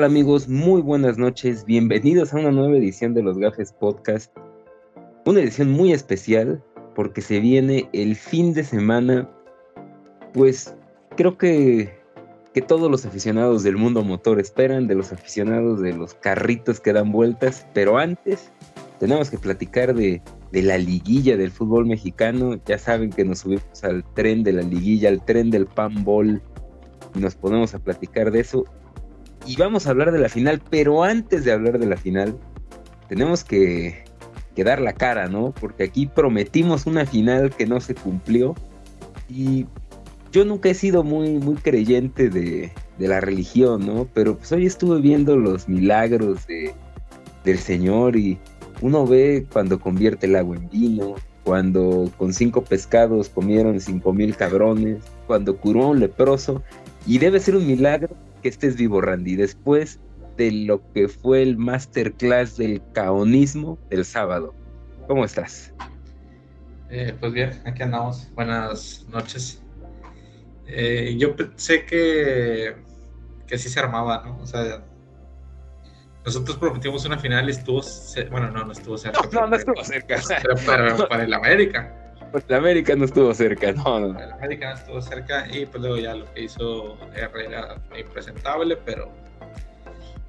¿Qué tal amigos? Muy buenas noches. Bienvenidos a una nueva edición de los Gafes Podcast. Una edición muy especial porque se viene el fin de semana. Pues creo que, que todos los aficionados del mundo motor esperan, de los aficionados de los carritos que dan vueltas. Pero antes tenemos que platicar de, de la liguilla del fútbol mexicano. Ya saben que nos subimos al tren de la liguilla, al tren del panball. Y nos ponemos a platicar de eso y vamos a hablar de la final, pero antes de hablar de la final, tenemos que, dar la cara, ¿no? Porque aquí prometimos una final que no se cumplió y yo nunca he sido muy, muy creyente de, la religión, ¿no? Pero pues hoy estuve viendo los milagros de, del Señor y uno ve cuando convierte el agua en vino, cuando con cinco pescados comieron cinco mil cabrones, cuando curó a un leproso, y debe ser un milagro que estés vivo, Randy, después de lo que fue el masterclass del caonismo del sábado. ¿Cómo estás? Eh, pues bien, aquí andamos. Buenas noches. Eh, yo pensé que, que sí se armaba, ¿no? O sea, nosotros prometimos una final y estuvo. Bueno, no, no estuvo cerca. No, no, estuvo cerca. Pero para el América. Pues la América no estuvo cerca, no, no. La América no estuvo cerca y pues luego ya lo que hizo Herrera impresentable, pero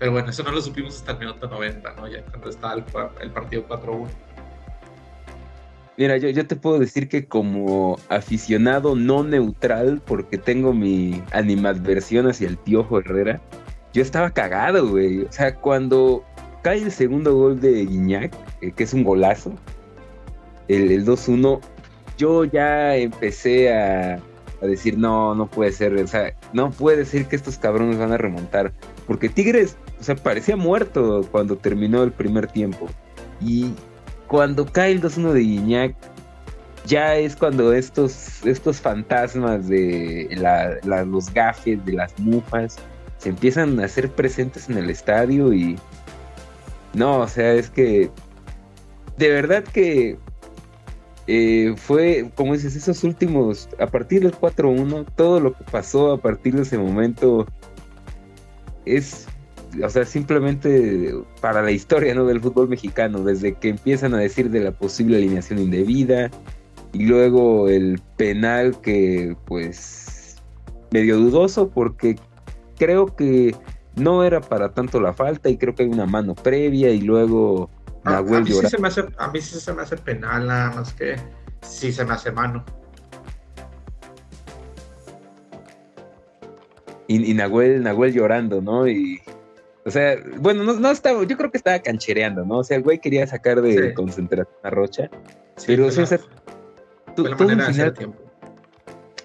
pero bueno, eso no lo supimos hasta el minuto 90, ¿no? Ya cuando estaba el, partido 4-1. Mira, yo, yo te puedo decir que como aficionado no neutral, porque tengo mi animadversión hacia el Piojo Herrera, yo estaba cagado, güey. O sea, cuando cae el segundo gol de Guiñac, eh, que es un golazo, el, el 2-1, yo ya empecé a, decir, no, no puede ser, o sea, no puede ser que estos cabrones van a remontar. Porque Tigres, o sea, parecía muerto cuando terminó el primer tiempo. Y cuando cae el 2-1 de Guiñac, ya es cuando estos, estos fantasmas de los gafes, de las mufas, se empiezan a hacer presentes en el estadio y... No, o sea, es que... De verdad que eh, fue, como dices, esos últimos, a partir del 4-1, todo lo que pasó a partir de ese momento es, o sea, simplemente para la historia ¿no? del fútbol mexicano, desde que empiezan a decir de la posible alineación indebida y luego el penal que pues medio dudoso porque creo que no era para tanto la falta y creo que hay una mano previa y luego a, mí sí se me hace, a mí sí se me hace penal, nada más que sí se me hace mano. Y, Nahuel, Nahuel llorando, ¿no? Y, o sea, bueno, no, no, estaba, yo creo que estaba canchereando, ¿no? O sea, el güey quería sacar de concentración a Rocha. pero, o sea, todo, el final,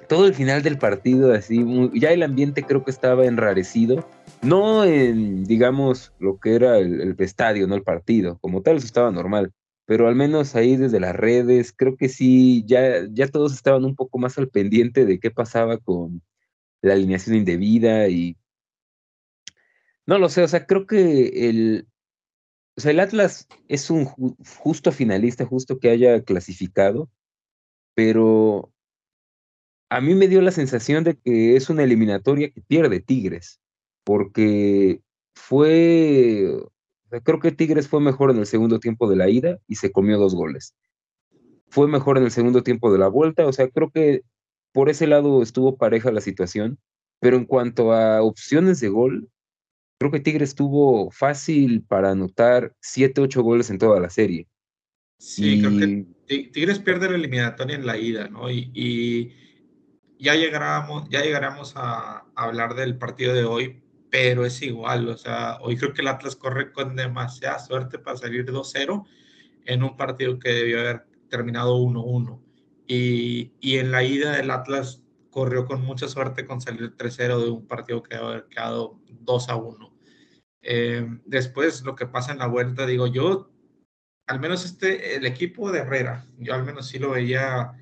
todo el final del partido, así, ya el ambiente creo que estaba enrarecido no en, digamos, lo que era el, estadio, no el partido, como tal, eso estaba normal, pero al menos ahí desde las redes, creo que sí, ya, ya todos estaban un poco más al pendiente de qué pasaba con la alineación indebida y... No lo sé, o sea, creo que el, o sea, el Atlas es un justo finalista, justo que haya clasificado, pero a mí me dio la sensación de que es una eliminatoria que pierde Tigres porque fue, creo que Tigres fue mejor en el segundo tiempo de la ida y se comió dos goles. Fue mejor en el segundo tiempo de la vuelta, o sea, creo que por ese lado estuvo pareja la situación, pero en cuanto a opciones de gol, creo que Tigres tuvo fácil para anotar 7, 8 goles en toda la serie. Sí, creo que Tigres pierde la eliminatoria en la ida, ¿no? Y, ya llegaremos, ya llegaremos a hablar del partido de hoy, pero es igual, o sea, hoy creo que el Atlas corre con demasiada suerte para salir 2-0 en un partido que debió haber terminado 1-1. Y, y, en la ida del Atlas corrió con mucha suerte con salir 3-0 de un partido que debe haber quedado 2-1. Eh, después, lo que pasa en la vuelta, digo yo, al menos este, el equipo de Herrera, yo al menos sí lo veía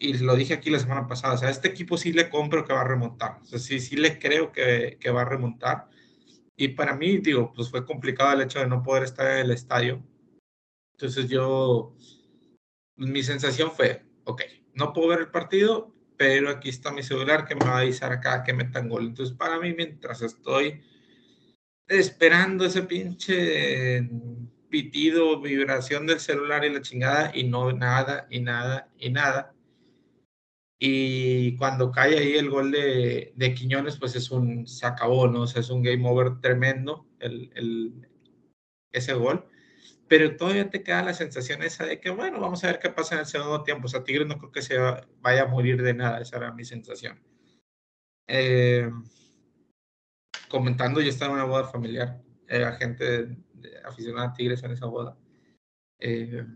y lo dije aquí la semana pasada, o sea, este equipo sí le compro que va a remontar, o sea, sí, sí le creo que, que va a remontar. Y para mí, digo, pues fue complicado el hecho de no poder estar en el estadio. Entonces yo, mi sensación fue, ok, no puedo ver el partido, pero aquí está mi celular que me va a avisar acá que metan gol. Entonces, para mí, mientras estoy esperando ese pinche pitido, vibración del celular y la chingada, y no nada, y nada, y nada. Y cuando cae ahí el gol de, de Quiñones, pues es un, se acabó, ¿no? O sea, es un game over tremendo el, el, ese gol. Pero todavía te queda la sensación esa de que, bueno, vamos a ver qué pasa en el segundo tiempo. O sea, Tigres no creo que se vaya a morir de nada, esa era mi sensación. Eh, comentando, yo estaba en una boda familiar, era gente aficionada a Tigres en esa boda, eh,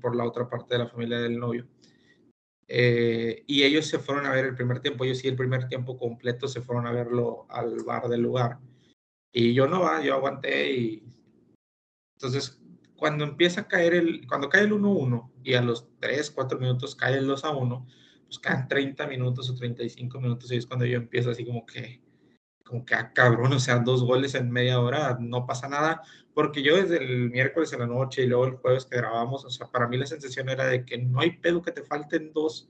por la otra parte de la familia del novio. Eh, y ellos se fueron a ver el primer tiempo, ellos sí el primer tiempo completo se fueron a verlo al bar del lugar. Y yo no, yo aguanté y entonces cuando empieza a caer el, cuando cae el 1-1 y a los 3, 4 minutos cae el 2-1, pues caen 30 minutos o 35 minutos y es cuando yo empiezo así como que, como que, ah, cabrón, o sea, dos goles en media hora, no pasa nada, porque yo desde el miércoles en la noche y luego el jueves que grabamos, o sea, para mí la sensación era de que no hay pedo que te falten dos,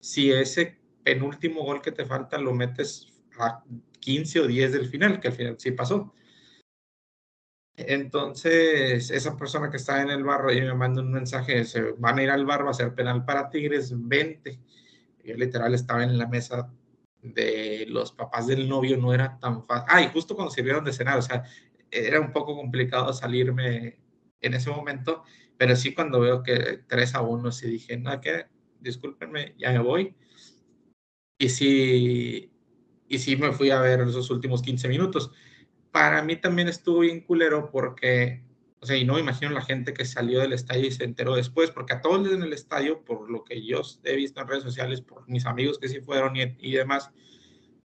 si ese penúltimo gol que te falta lo metes a 15 o 10 del final, que al final sí pasó. Entonces, esa persona que está en el barro y me manda un mensaje, se van a ir al bar, va a ser penal para Tigres, 20. Yo literal estaba en la mesa de los papás del novio no era tan fácil. Ah, y justo cuando sirvieron de cenar, o sea, era un poco complicado salirme en ese momento, pero sí cuando veo que 3 a 1, sí dije, no, que discúlpenme, ya me voy. Y sí, y sí me fui a ver esos últimos 15 minutos. Para mí también estuvo bien culero porque, o sea, y no imagino la gente que salió del estadio y se enteró después, porque a todos en el estadio, por lo que yo he visto en redes sociales, por mis amigos que sí fueron y, demás,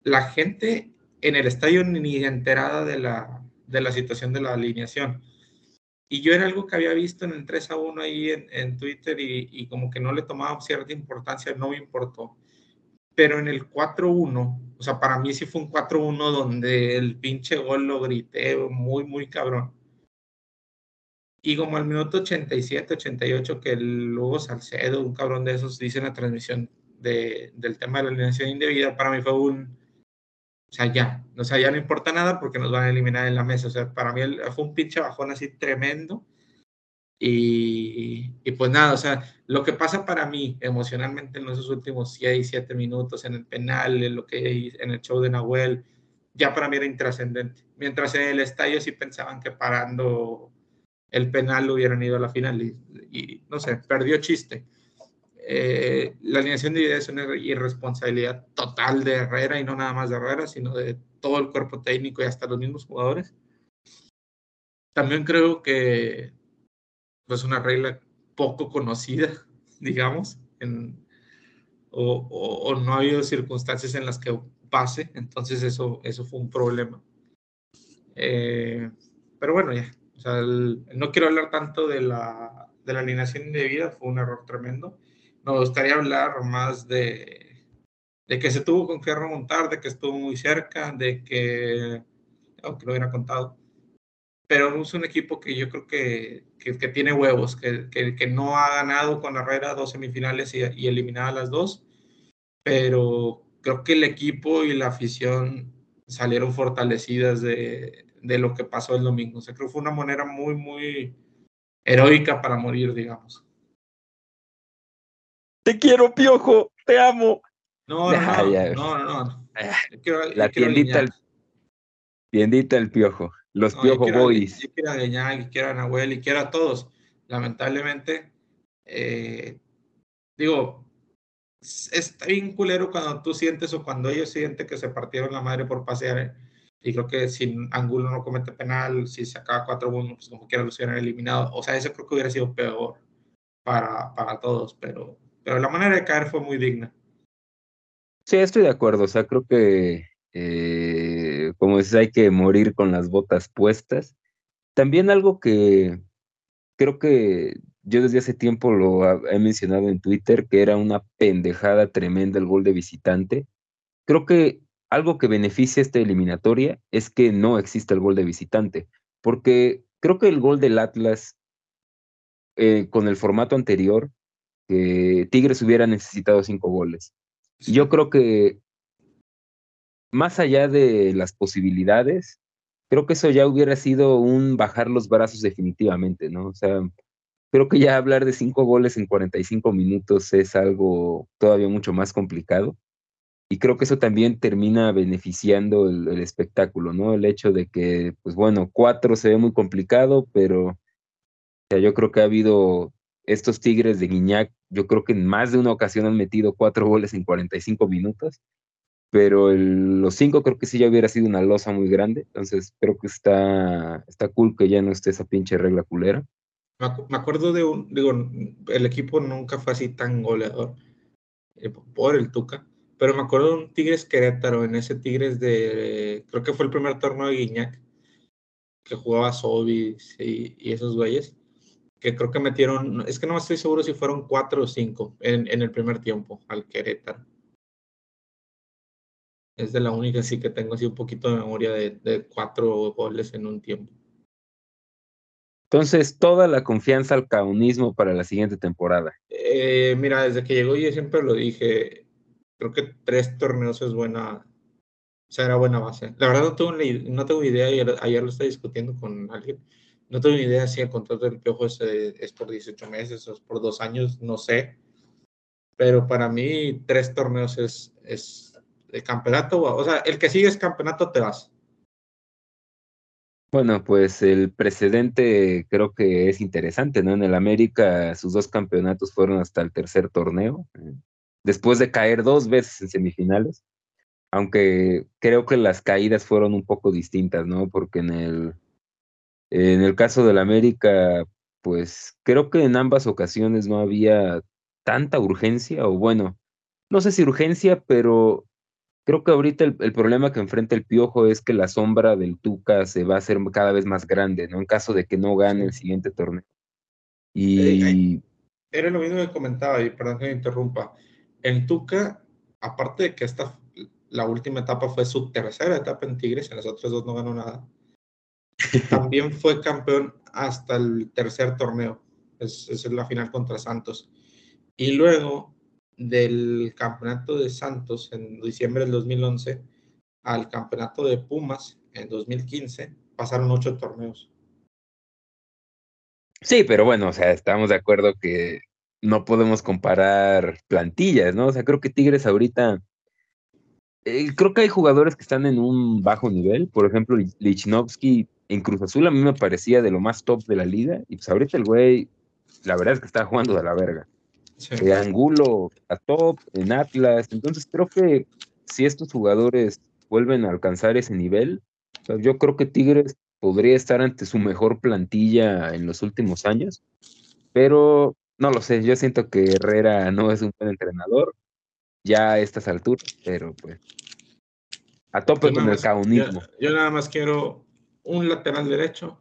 la gente en el estadio ni enterada de la, de la situación de la alineación. Y yo era algo que había visto en el 3 a 1 ahí en, en Twitter y, y, como que no le tomaba cierta importancia, no me importó. Pero en el 4-1, o sea, para mí sí fue un 4-1 donde el pinche gol lo grité muy, muy cabrón. Y como al minuto 87, 88, que luego Salcedo, un cabrón de esos, dice en la transmisión de, del tema de la alineación indebida, para mí fue un, o sea, ya, o sea, ya no importa nada porque nos van a eliminar en la mesa. O sea, para mí fue un pinche bajón así tremendo. Y, y, pues nada, o sea, lo que pasa para mí emocionalmente en esos últimos 6, 7 minutos en el penal, en lo que en el show de Nahuel, ya para mí era intrascendente. Mientras en el estadio sí pensaban que parando el penal hubieran ido a la final y, no sé, perdió chiste. Eh, la alineación de ideas es una irresponsabilidad total de Herrera y no nada más de Herrera, sino de todo el cuerpo técnico y hasta los mismos jugadores. También creo que es pues, una regla poco conocida, digamos, en, o, o, no ha habido circunstancias en las que pase, entonces eso, eso fue un problema. Eh, pero bueno, ya, no quiero hablar tanto de la, de la alineación indebida, fue un error tremendo. Me gustaría hablar más de, de que se tuvo con que remontar, de que estuvo muy cerca, de que, aunque lo hubiera contado, pero es un equipo que yo creo que, que, tiene huevos, que, que, no ha ganado con Herrera dos semifinales y eliminada las dos, pero creo que el equipo y la afición salieron fortalecidas de, de lo que pasó el domingo. O sea, creo que fue una manera muy, muy heroica para morir, digamos. Te quiero, piojo, te amo. No, no, no, no, no, La tiendita, el, tiendita el piojo, los piojo boys. Yo quiero a Guiñac, quiero a Nahuel y quiero a todos. Lamentablemente, eh, digo, está bien culero cuando tú sientes o cuando ellos sienten que se partieron la madre por pasear. Y creo que si Angulo no comete penal, si se acaba 4-1, pues como quiera los hubieran eliminado. O sea, eso creo que hubiera sido peor para, para todos, pero pero la manera de caer fue muy digna. Sí, estoy de acuerdo. O sea, creo que, eh, como dices, hay que morir con las botas puestas. También algo que creo que yo desde hace tiempo lo he mencionado en Twitter, que era una pendejada tremenda el gol de visitante. Creo que algo que beneficia esta eliminatoria es que no existe el gol de visitante, porque creo que el gol del Atlas eh, con el formato anterior Tigres hubiera necesitado cinco goles. Yo creo que más allá de las posibilidades, creo que eso ya hubiera sido un bajar los brazos definitivamente, ¿no? O sea, creo que ya hablar de cinco goles en 45 minutos es algo todavía mucho más complicado. Y creo que eso también termina beneficiando el, espectáculo, ¿no? El hecho de que, pues bueno, cuatro se ve muy complicado, pero o sea, yo creo que ha habido estos Tigres de Guiñac, yo creo que en más de una ocasión han metido cuatro goles en 45 minutos pero los cinco creo que sí ya hubiera sido una losa muy grande, entonces creo que está, está cool que ya no esté esa pinche regla culera. Me acuerdo de un, digo, el equipo nunca fue así tan goleador eh, por el Tuca, pero me acuerdo de un Tigres Querétaro, en ese Tigres de, creo que fue el primer torneo de Guiñac, que jugaba Sobis y, y, esos güeyes, que creo que metieron, es que no estoy seguro si fueron cuatro o cinco en, en el primer tiempo al Querétaro. Es de la única sí que tengo así un poquito de memoria de, cuatro goles en un tiempo. Entonces, toda la confianza al caunismo para la siguiente temporada. Eh, mira, desde que llegó yo siempre lo dije, creo que tres torneos es buena, o sea, era buena base. La verdad no tengo, no tengo idea, ayer, ayer lo estaba discutiendo con alguien, no tengo idea si el contrato del Piojo es, es por 18 meses o es por dos años, no sé. Pero para mí tres torneos es, es de campeonato, o sea, el que sigue es campeonato, te vas. Bueno, pues el precedente creo que es interesante, ¿no? En el América sus dos campeonatos fueron hasta el tercer torneo, eh, después de caer dos veces en semifinales, aunque creo que las caídas fueron un poco distintas, ¿no? Porque en el, en el caso del América, pues creo que en ambas ocasiones no había tanta urgencia, o bueno, no sé si urgencia, pero Creo que ahorita el, problema que enfrenta el Piojo es que la sombra del Tuca se va a hacer cada vez más grande, ¿no? En caso de que no gane el siguiente torneo. Y... Era lo mismo que comentaba, y perdón que me interrumpa. El Tuca, aparte de que esta, la última etapa fue su tercera etapa en Tigres, en las otras dos no ganó nada, también fue campeón hasta el tercer torneo. Es, es la final contra Santos. Y luego del campeonato de Santos en diciembre del 2011 al campeonato de Pumas en 2015, pasaron ocho torneos. Sí, pero bueno, o sea, estamos de acuerdo que no podemos comparar plantillas, ¿no? O sea, creo que Tigres ahorita, eh, creo que hay jugadores que están en un bajo nivel, por ejemplo, Lichnowsky en Cruz Azul a mí me parecía de lo más top de la liga, y pues ahorita el güey, la verdad es que está jugando de la verga. Angulo a top, en Atlas. Entonces creo que si estos jugadores vuelven a alcanzar ese nivel, yo creo que Tigres podría estar ante su mejor plantilla en los últimos años, pero no lo sé, yo siento que Herrera no es un buen entrenador ya a estas alturas, pero pues a tope con el caunismo. Yo, yo, nada más quiero un lateral derecho,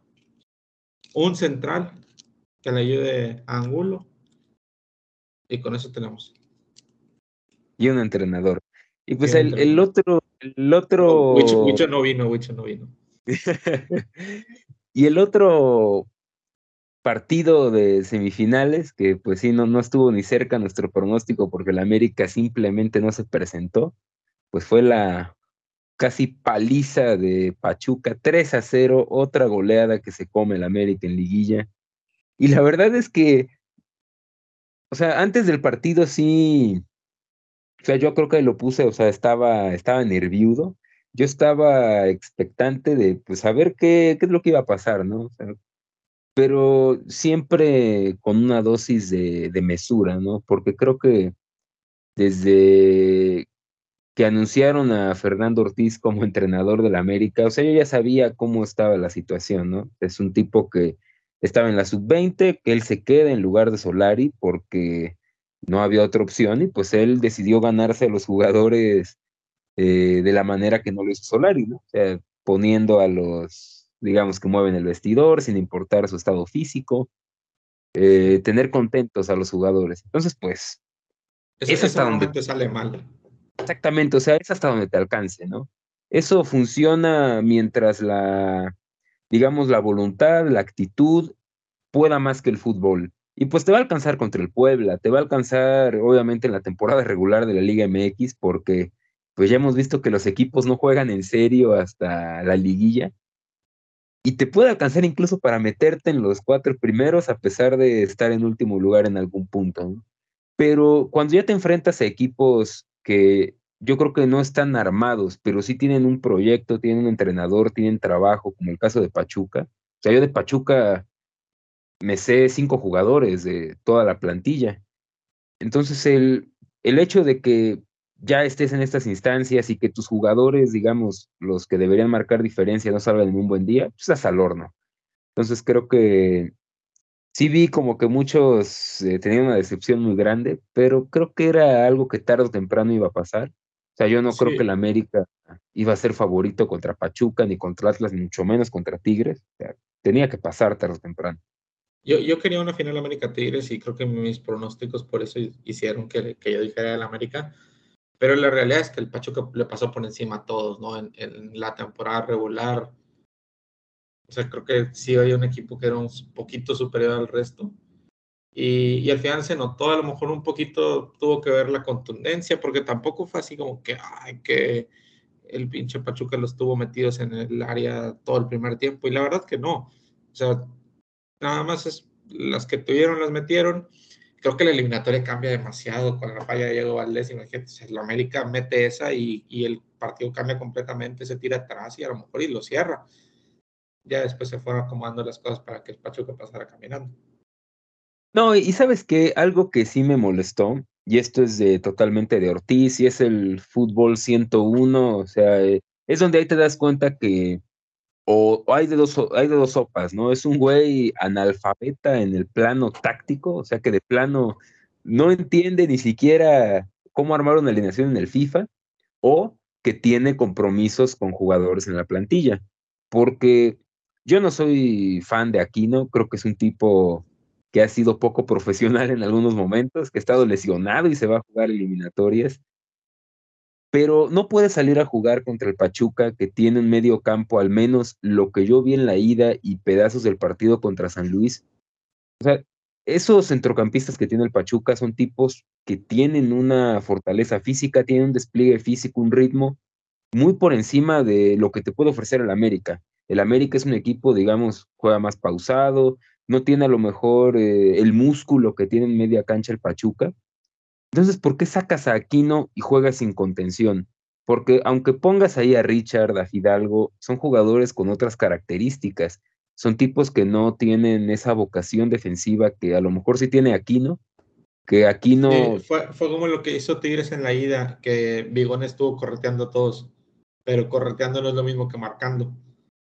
un central que le ayude a Angulo y con eso tenemos. Y un entrenador. Y pues el, el, otro, el otro. Wicho, no vino, Wicho no vino. y el otro partido de semifinales, que pues sí, no, no estuvo ni cerca nuestro pronóstico porque el América simplemente no se presentó, pues fue la casi paliza de Pachuca, 3 a 0, otra goleada que se come el América en liguilla. Y la verdad es que o sea, antes del partido sí, o sea, yo creo que lo puse, o sea, estaba, estaba nerviudo. Yo estaba expectante de, pues, saber qué, qué es lo que iba a pasar, ¿no? O sea, pero siempre con una dosis de, de mesura, ¿no? Porque creo que desde que anunciaron a Fernando Ortiz como entrenador del América, o sea, yo ya sabía cómo estaba la situación, ¿no? Es un tipo que estaba en la sub-20, que él se queda en lugar de Solari porque no había otra opción y pues él decidió ganarse a los jugadores eh, de la manera que no lo hizo Solari, ¿no? O sea, poniendo a los, digamos, que mueven el vestidor sin importar su estado físico, eh, tener contentos a los jugadores. Entonces, pues, es hasta donde te sale mal. Exactamente, o sea, es hasta donde te alcance, ¿no? Eso funciona mientras la digamos, la voluntad, la actitud pueda más que el fútbol. Y pues te va a alcanzar contra el Puebla, te va a alcanzar obviamente en la temporada regular de la Liga MX, porque pues ya hemos visto que los equipos no juegan en serio hasta la liguilla. Y te puede alcanzar incluso para meterte en los cuatro primeros a pesar de estar en último lugar en algún punto. Pero cuando ya te enfrentas a equipos que yo creo que no están armados, pero sí tienen un proyecto, tienen un entrenador, tienen trabajo, como el caso de Pachuca. O sea, yo de Pachuca me sé cinco jugadores de toda la plantilla. Entonces, el, el hecho de que ya estés en estas instancias y que tus jugadores, digamos, los que deberían marcar diferencia, no salgan en un buen día, pues estás al horno. Entonces, creo que sí vi como que muchos eh, tenían una decepción muy grande, pero creo que era algo que tarde o temprano iba a pasar. O sea, yo no creo que el América iba a ser favorito contra Pachuca, ni contra Atlas, ni mucho menos contra Tigres. O sea, tenía que pasar tarde o temprano. Yo, yo quería una final América Tigres y creo que mis pronósticos por eso hicieron que, que yo dijera el América. Pero la realidad es que el Pachuca le pasó por encima a todos, ¿no? En, en la temporada regular. O sea, creo que sí había un equipo que era un poquito superior al resto. Y, al final se notó, a lo mejor un poquito tuvo que ver la contundencia, porque tampoco fue así como que, ay, que el pinche Pachuca los tuvo metidos en el área todo el primer tiempo. Y la verdad que no. O sea, nada más es las que tuvieron las metieron. Creo que la eliminatoria cambia demasiado con la falla de Diego Valdés. Imagínate, el América mete esa y, y el partido cambia completamente, se tira atrás y a lo mejor y lo cierra. Ya después se fueron acomodando las cosas para que el Pachuca pasara caminando. No, y sabes que algo que sí me molestó, y esto es de totalmente de Ortiz, y es el fútbol 101, o sea, eh, es donde ahí te das cuenta que o, hay de dos hay de dos sopas, ¿no? Es un güey analfabeta en el plano táctico, o sea, que de plano no entiende ni siquiera cómo armar una alineación en el FIFA, o que tiene compromisos con jugadores en la plantilla, porque yo no soy fan de Aquino, creo que es un tipo que ha sido poco profesional en algunos momentos, que ha estado lesionado y se va a jugar eliminatorias, pero no puede salir a jugar contra el Pachuca, que tiene un medio campo, al menos lo que yo vi en la ida y pedazos del partido contra San Luis. O sea, esos centrocampistas que tiene el Pachuca son tipos que tienen una fortaleza física, tienen un despliegue físico, un ritmo muy por encima de lo que te puede ofrecer el América. El América es un equipo, digamos, juega más pausado, no tiene a lo mejor eh, el músculo que tiene en media cancha el Pachuca. Entonces, ¿por qué sacas a Aquino y juegas sin contención? Porque aunque pongas ahí a Richard, a Fidalgo, son jugadores con otras características. Son tipos que no tienen esa vocación defensiva que a lo mejor sí tiene Aquino, que Aquino... fue, fue, como lo que hizo Tigres en la ida, que Bigón estuvo correteando a todos, pero correteando no es lo mismo que marcando.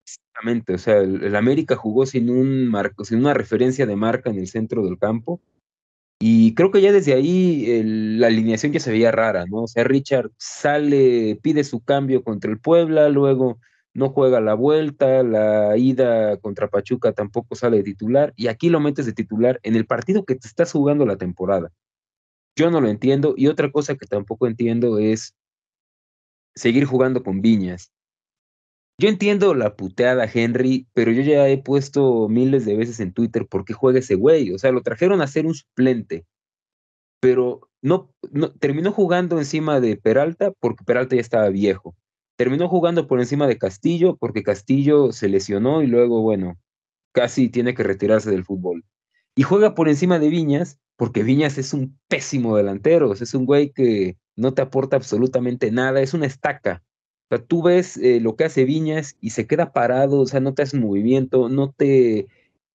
Exactamente, o sea, el, América jugó sin un marco, sin una referencia de marca en el centro del campo. Y creo que ya desde ahí la alineación ya se veía rara, ¿no? O sea, Richard sale, pide su cambio contra el Puebla, luego no juega la vuelta, la ida contra Pachuca tampoco sale de titular, y aquí lo metes de titular en el partido que te estás jugando la temporada. Yo no lo entiendo, y otra cosa que tampoco entiendo es seguir jugando con Viñas. Yo entiendo la puteada Henry, pero yo ya he puesto miles de veces en Twitter por qué juega ese güey. O sea, lo trajeron a ser un suplente, pero no, terminó jugando encima de Peralta porque Peralta ya estaba viejo. Terminó jugando por encima de Castillo porque Castillo se lesionó y luego, bueno, casi tiene que retirarse del fútbol. Y juega por encima de Viñas porque Viñas es un pésimo delantero, es un güey que no te aporta absolutamente nada, es una estaca sea, tú ves eh, lo que hace Viñas y se queda parado, o sea, no te hace movimiento, no te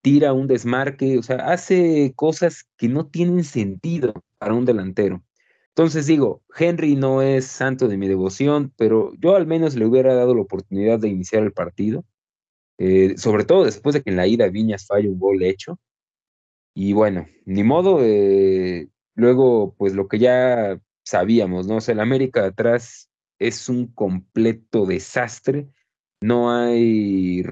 tira un desmarque, o sea, hace cosas que no tienen sentido para un delantero. Entonces digo, Henry no es santo de mi devoción, pero yo al menos le hubiera dado la oportunidad de iniciar el partido, eh, sobre todo después de que en la ida Viñas falla un gol hecho. Y bueno, ni modo, eh, luego pues lo que ya sabíamos, ¿no? O sea, el América atrás es un completo desastre. No hay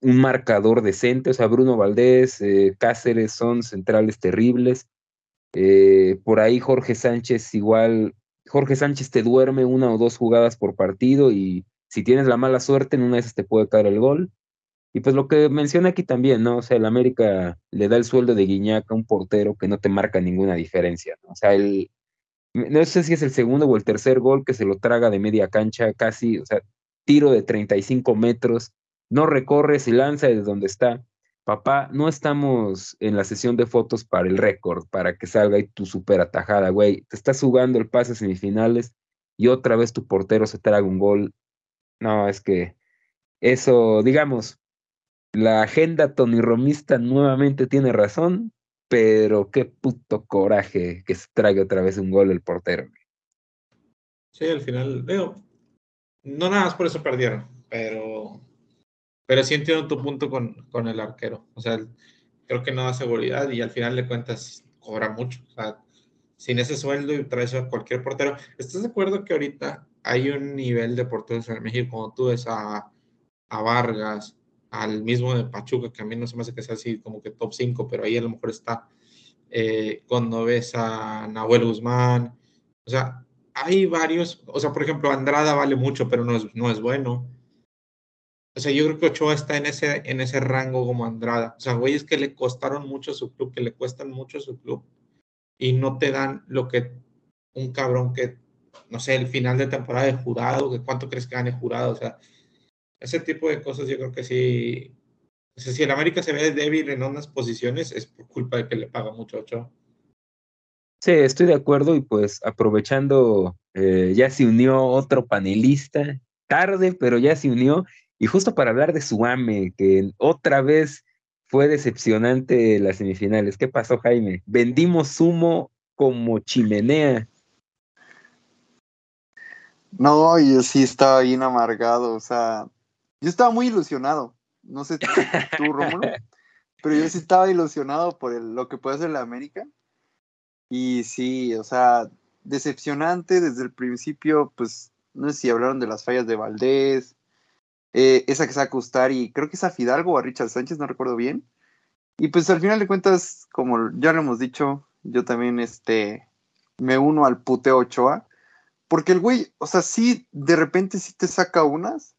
un marcador decente. O sea, Bruno Valdés, eh, Cáceres son centrales terribles. Eh, por ahí Jorge Sánchez igual, Jorge Sánchez te duerme una o dos jugadas por partido y si tienes la mala suerte en una de esas te puede caer el gol. Y pues lo que menciona aquí también, ¿no? O sea, el América le da el sueldo de Guiñac a un portero que no te marca ninguna diferencia, ¿no? O sea, el, no sé si es el segundo o el tercer gol que se lo traga de media cancha casi, o sea, tiro de 35 metros, no recorre, se lanza desde donde está. Papá, no estamos en la sesión de fotos para el récord, para que salga ahí tu super atajada, güey. Te estás jugando el pase semifinales y otra vez tu portero se traga un gol. No, es que eso, digamos, la agenda Tony Romista nuevamente tiene razón, pero qué puto coraje que se trague otra vez un gol el portero. Sí, al final, veo, no nada más por eso perdieron, pero pero sí entiendo tu punto con, con el arquero. O sea, creo que no da seguridad y al final de cuentas cobra mucho. O sea, sin ese sueldo y traes a cualquier portero. ¿Estás de acuerdo que ahorita hay un nivel de porteros en México como tú ves a, a Vargas, al mismo de Pachuca, que a mí no se me hace que sea así como que top 5, pero ahí a lo mejor está. Eh, cuando ves a Nahuel Guzmán, o sea, hay varios, o sea, por ejemplo, Andrada vale mucho, pero no es, no es bueno. O sea, yo creo que Ochoa está en ese, en ese rango como Andrada. O sea, güeyes que le costaron mucho a su club, que le cuestan mucho a su club y no te dan lo que un cabrón que, no sé, el final de temporada de jurado, que cuánto crees que gane jurado. O sea, ese tipo de cosas yo creo que sí. O sea, si el América se ve débil en unas posiciones, es por culpa de que le paga mucho a Ochoa. Sí, estoy de acuerdo y pues aprovechando, eh, ya se unió otro panelista, tarde, pero ya se unió y justo para hablar de Suame, que otra vez fue decepcionante las semifinales. ¿Qué pasó, Jaime? Vendimos humo como chimenea. No, yo sí estaba bien amargado, o sea, yo estaba muy ilusionado. No sé tú, Rómulo, pero yo sí estaba ilusionado por lo que puede hacer la América. Y sí, o sea, decepcionante desde el principio, pues no sé si hablaron de las fallas de Valdés, eh, esa que saca y creo que es a Fidalgo o a Richard Sánchez, no recuerdo bien. Y pues al final de cuentas, como ya lo hemos dicho, yo también este, me uno al puteo Ochoa, porque el güey, o sea, sí, de repente sí te saca unas,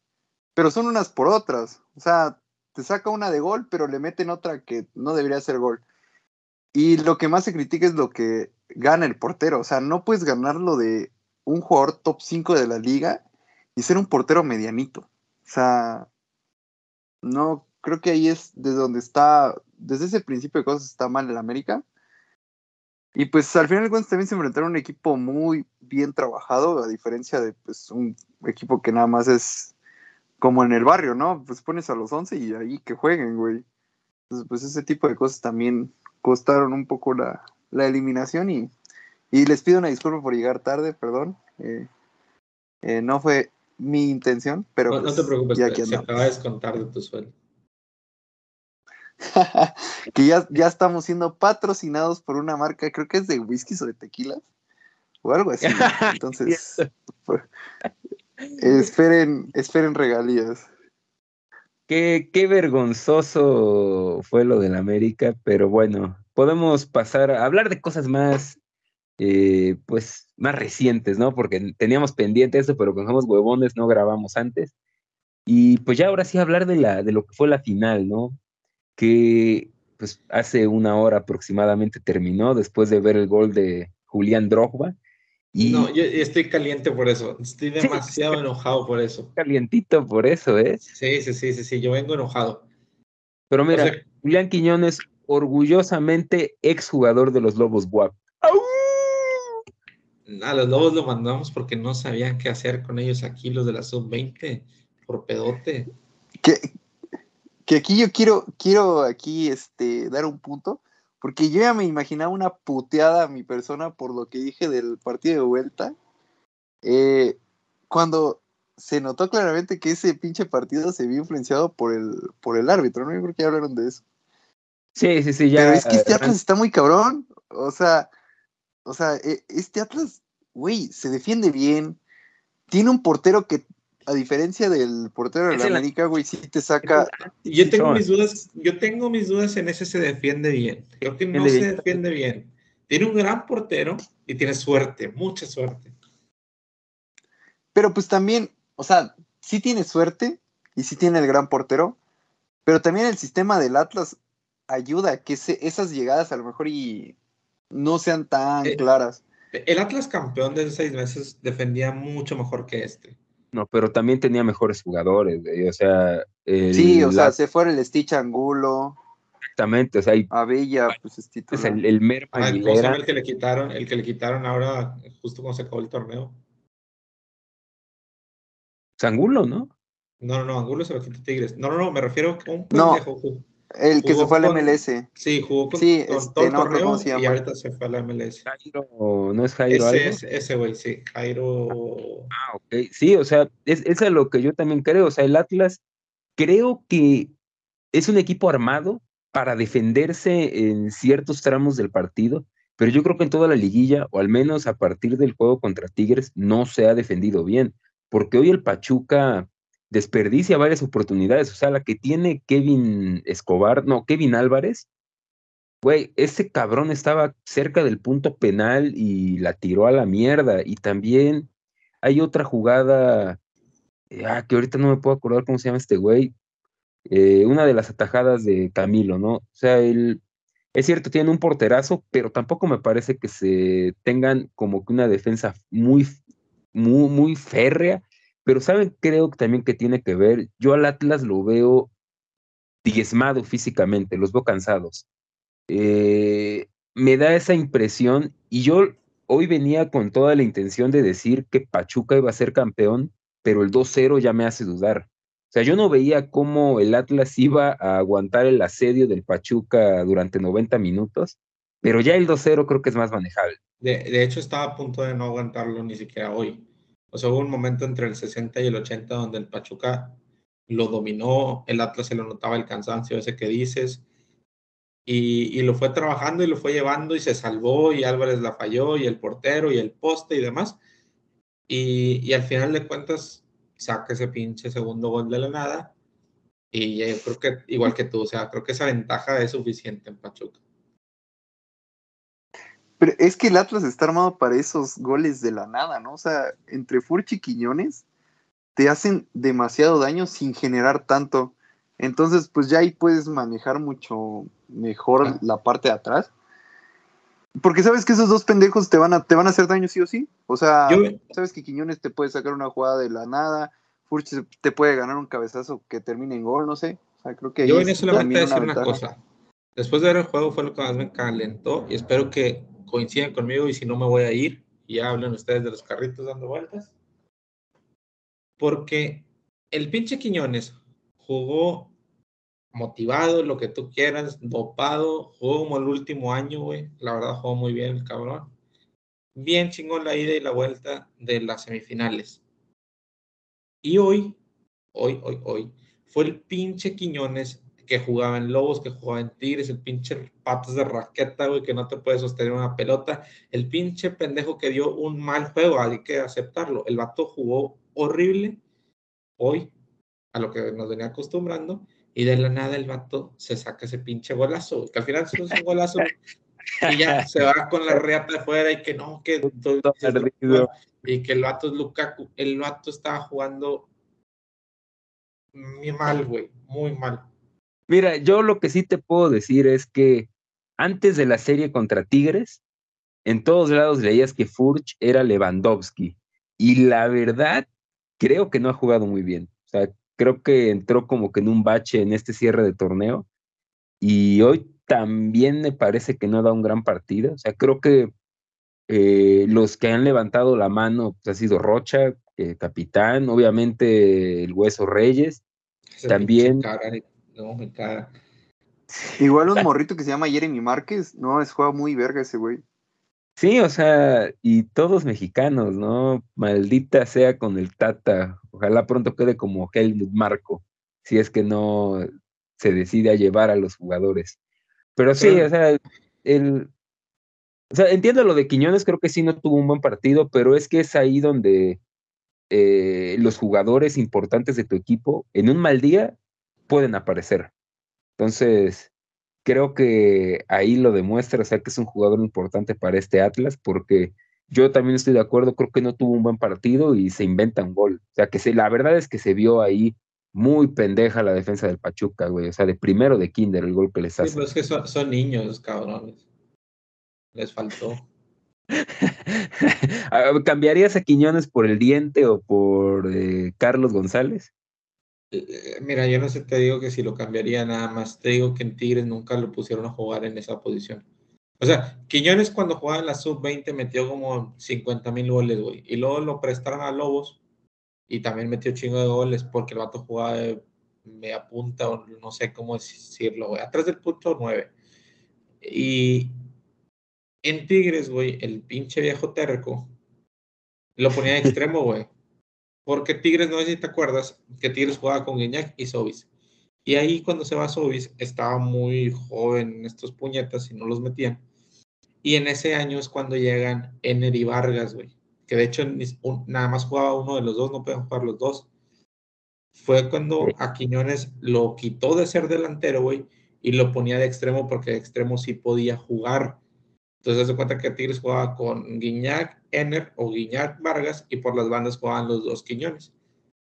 pero son unas por otras. O sea, te saca una de gol, pero le meten otra que no debería ser gol. Y lo que más se critica es lo que gana el portero. O sea, no puedes ganarlo de un jugador top 5 de la liga y ser un portero medianito. O sea, no, creo que ahí es de donde está, desde ese principio de cosas está mal el América. Y pues al final de cuentas también se enfrentaron a un equipo muy bien trabajado, a diferencia de pues un equipo que nada más es como en el barrio, ¿no? Pues pones a los 11 y ahí que jueguen, güey. Entonces, pues ese tipo de cosas también costaron un poco la, eliminación y, y, les pido una disculpa por llegar tarde, perdón. Eh, eh, no fue mi intención, pero. No, te pues, preocupes, ya se acaba de descontar de tu sueldo. que ya, ya estamos siendo patrocinados por una marca, creo que es de whisky o de tequilas, o algo así. Entonces, pues, esperen, esperen regalías. Qué, qué vergonzoso fue lo del América, pero bueno, podemos pasar a hablar de cosas más eh, pues más recientes, ¿no? Porque teníamos pendiente eso, pero con somos huevones no grabamos antes. Y pues ya ahora sí hablar de, la, de lo que fue la final, ¿no? Que pues hace una hora aproximadamente terminó después de ver el gol de Julián Drogba. Y... No, yo estoy caliente por eso, estoy demasiado enojado por eso. Calientito por eso, ¿eh? Sí, sí, sí, sí, sí, yo vengo enojado. Pero mira, Julián Quiñones, orgullosamente exjugador de los Lobos Guap a los lobos lo mandamos porque no sabían qué hacer con ellos aquí, los de la sub-20, por pedote. Que, que aquí yo quiero, quiero aquí este, dar un punto, porque yo ya me imaginaba una puteada a mi persona por lo que dije del partido de vuelta. Eh, cuando se notó claramente que ese pinche partido se vio influenciado por el, por el árbitro, ¿no? Yo creo que ya hablaron de eso. Sí, sí, sí, ya. Pero es que este Atlas está muy cabrón. O sea, o sea, e, este Atlas, güey, se defiende bien. Tiene un portero que, a diferencia del portero de la América, güey, sí te saca. Yo tengo mis dudas, yo tengo mis dudas en ese se defiende bien. Creo que no se defiende bien. Tiene un gran portero y tiene suerte, mucha suerte. Pero pues también, o sea, sí tiene suerte y sí tiene el gran portero, Pero también el sistema del Atlas ayuda a que esas llegadas a lo mejor y no sean tan Eh, claras. El Atlas campeón de hace seis meses defendía mucho mejor que este. No, pero también tenía mejores jugadores, güey, O sea, el, Sí, o sea, se fuera el Stitch Angulo, exactamente, o sea, hay- Abella, pues es el, el Merma Ah, ¿Cómo se Aguilera, llama el que le quitaron? El que le quitaron ahora, justo cuando se acabó el torneo. Sangulo, ¿no? No, no, no, Angulo se lo quitó Tigres. No, no, no, me refiero a un No. pendejo. ju- El que jugó se fue al con- MLS. Sí, jugó con, Sí, con este, todo no torneo se y ahorita se fue a la MLS. Jairo, ¿no es Jairo Ese algo? es, ese güey, sí, Jairo. Ah, ok. Sí, o sea, es, es a lo que yo también creo. O sea, el Atlas creo que es un equipo armado para defenderse en ciertos tramos del partido, pero yo creo que en toda la liguilla, o al menos a partir del juego contra Tigres, no se ha defendido bien, porque hoy el Pachuca desperdicia varias oportunidades. O sea, la que tiene Kevin Escobar, no, Kevin Álvarez, Güey, ese cabrón estaba cerca del punto penal y la tiró a la mierda. Y también hay otra jugada, eh, ah, que ahorita no me puedo acordar cómo se llama este güey. eh, una de las atajadas de Camilo, ¿no? O sea, él, es cierto, tiene un porterazo, pero tampoco me parece que se tengan como que una defensa muy, muy, muy férrea. Pero saben, creo que también que tiene que ver. Yo al Atlas lo veo diezmado físicamente, los veo cansados eh, me da esa impresión y yo hoy venía con toda la intención de decir que Pachuca iba a ser campeón, pero el 2-0 ya me hace dudar. O sea, yo no veía cómo el Atlas iba a aguantar el asedio del Pachuca durante 90 minutos, pero ya el 2-0 creo que es más manejable. De, de hecho, estaba a punto de no aguantarlo ni siquiera hoy. O sea, hubo un momento entre el 60 y el 80 donde el Pachuca lo dominó, el Atlas se lo notaba el cansancio ese que dices, y, y lo fue trabajando y lo fue llevando y se salvó y Álvarez la falló y el portero y el poste y demás. Y, y al final de cuentas saca ese pinche segundo gol de la nada. Y yo creo que, igual que tú, o sea, creo que esa ventaja es suficiente en Pachuca. Pero es que el Atlas está armado para esos goles de la nada, ¿no? O sea, entre Furch y Quiñones te hacen demasiado daño sin generar tanto. Entonces, pues ya ahí puedes manejar mucho mejor Ah. la parte de atrás. Porque sabes que esos dos pendejos te van a, te van a hacer daño sí o sí. O sea, Yo, sabes que Quiñones te puede sacar una jugada de la nada, Furch te puede ganar un cabezazo que termine en gol, no sé. O sea, creo que Yo es venía solamente también a decir una cosa. Después de ver el juego fue lo que más me calentó y espero que coincidan conmigo y si no me voy a ir y ya hablen ustedes de los carritos dando vueltas. Porque el pinche Quiñones jugó motivado, lo que tú quieras, dopado, jugó como el último año, güey. La verdad jugó muy bien el cabrón. Bien chingón la ida y la vuelta de las semifinales. Y hoy, hoy, hoy, hoy, fue el pinche Quiñones que jugaba en Lobos, que jugaba en Tigres, el pinche patos de raqueta, güey, que no te puede sostener una pelota, el pinche pendejo que dio un mal juego, hay que aceptarlo. El vato jugó horrible hoy, a lo que nos venía acostumbrando, y de la nada el vato se saca ese pinche golazo, que al final es un golazo, y ya se va con la reata de fuera y que no, que y que el vato es Lukaku, el vato estaba jugando muy mal, güey, muy mal. Mira, yo lo que sí te puedo decir es que antes de la serie contra Tigres, en todos lados leías que Furch era Lewandowski. Y la verdad, creo que no ha jugado muy bien. O sea, creo que entró como que en un bache en este cierre de torneo. Y hoy también me parece que no da un gran partido. O sea, creo que eh, los que han levantado la mano pues, ha sido Rocha, eh, capitán, obviamente el Hueso Reyes. Ese También- no, me caga. Igual un morrito que se llama Jeremy Márquez, no, es juega muy verga ese güey. Sí, o sea, y todos mexicanos, ¿no? Maldita sea con el Tata. Ojalá pronto quede como Helmut Marco, si es que no se decide a llevar a los jugadores. Pero sí, Pero- o sea, el, o sea, entiendo lo de Quiñones, creo que sí no tuvo un buen partido, pero es que es ahí donde eh, los jugadores importantes de tu equipo en un mal día pueden aparecer. Entonces, creo que ahí lo demuestra, o sea, que es un jugador importante para este Atlas, porque yo también estoy de acuerdo, creo que no tuvo un buen partido y se inventa un gol. O sea, que se, la verdad es que se vio ahí muy pendeja la defensa del Pachuca, güey. O sea, de primero de kinder el gol que les hace. Sí, pues es que son, son niños, cabrones. Les faltó. Ah, ¿Cambiarías a Quiñones por el diente o por eh, Carlos González? Eh, Mira, yo no sé, te digo que si lo cambiaría nada más. Te digo que en Tigres nunca lo pusieron a jugar en esa posición. O sea, Quiñones cuando jugaba en la sub-20 metió como 50 mil goles, güey. Y luego lo prestaron a Lobos y también metió chingo de goles porque el vato jugaba de media punta o no sé cómo decirlo, güey. Atrás del punto 9. Y en Tigres, güey, el pinche viejo terco lo ponía de extremo, güey. Porque Tigres, no sé si te acuerdas, que Tigres jugaba con Guiñac y Sobis. Y ahí cuando se va Sobis, estaba muy joven en estos puñetas y no los metían. Y en ese año es cuando llegan Ener y Vargas, güey. Que de hecho nada más jugaba uno de los dos, no pueden jugar los dos. Fue cuando a Quiñones lo quitó de ser delantero, güey, y lo ponía de extremo porque de extremo sí podía jugar. Entonces se cuenta que Tigres jugaba con Guiñac, Ener o Guiñac Vargas y por las bandas jugaban los dos Quiñones.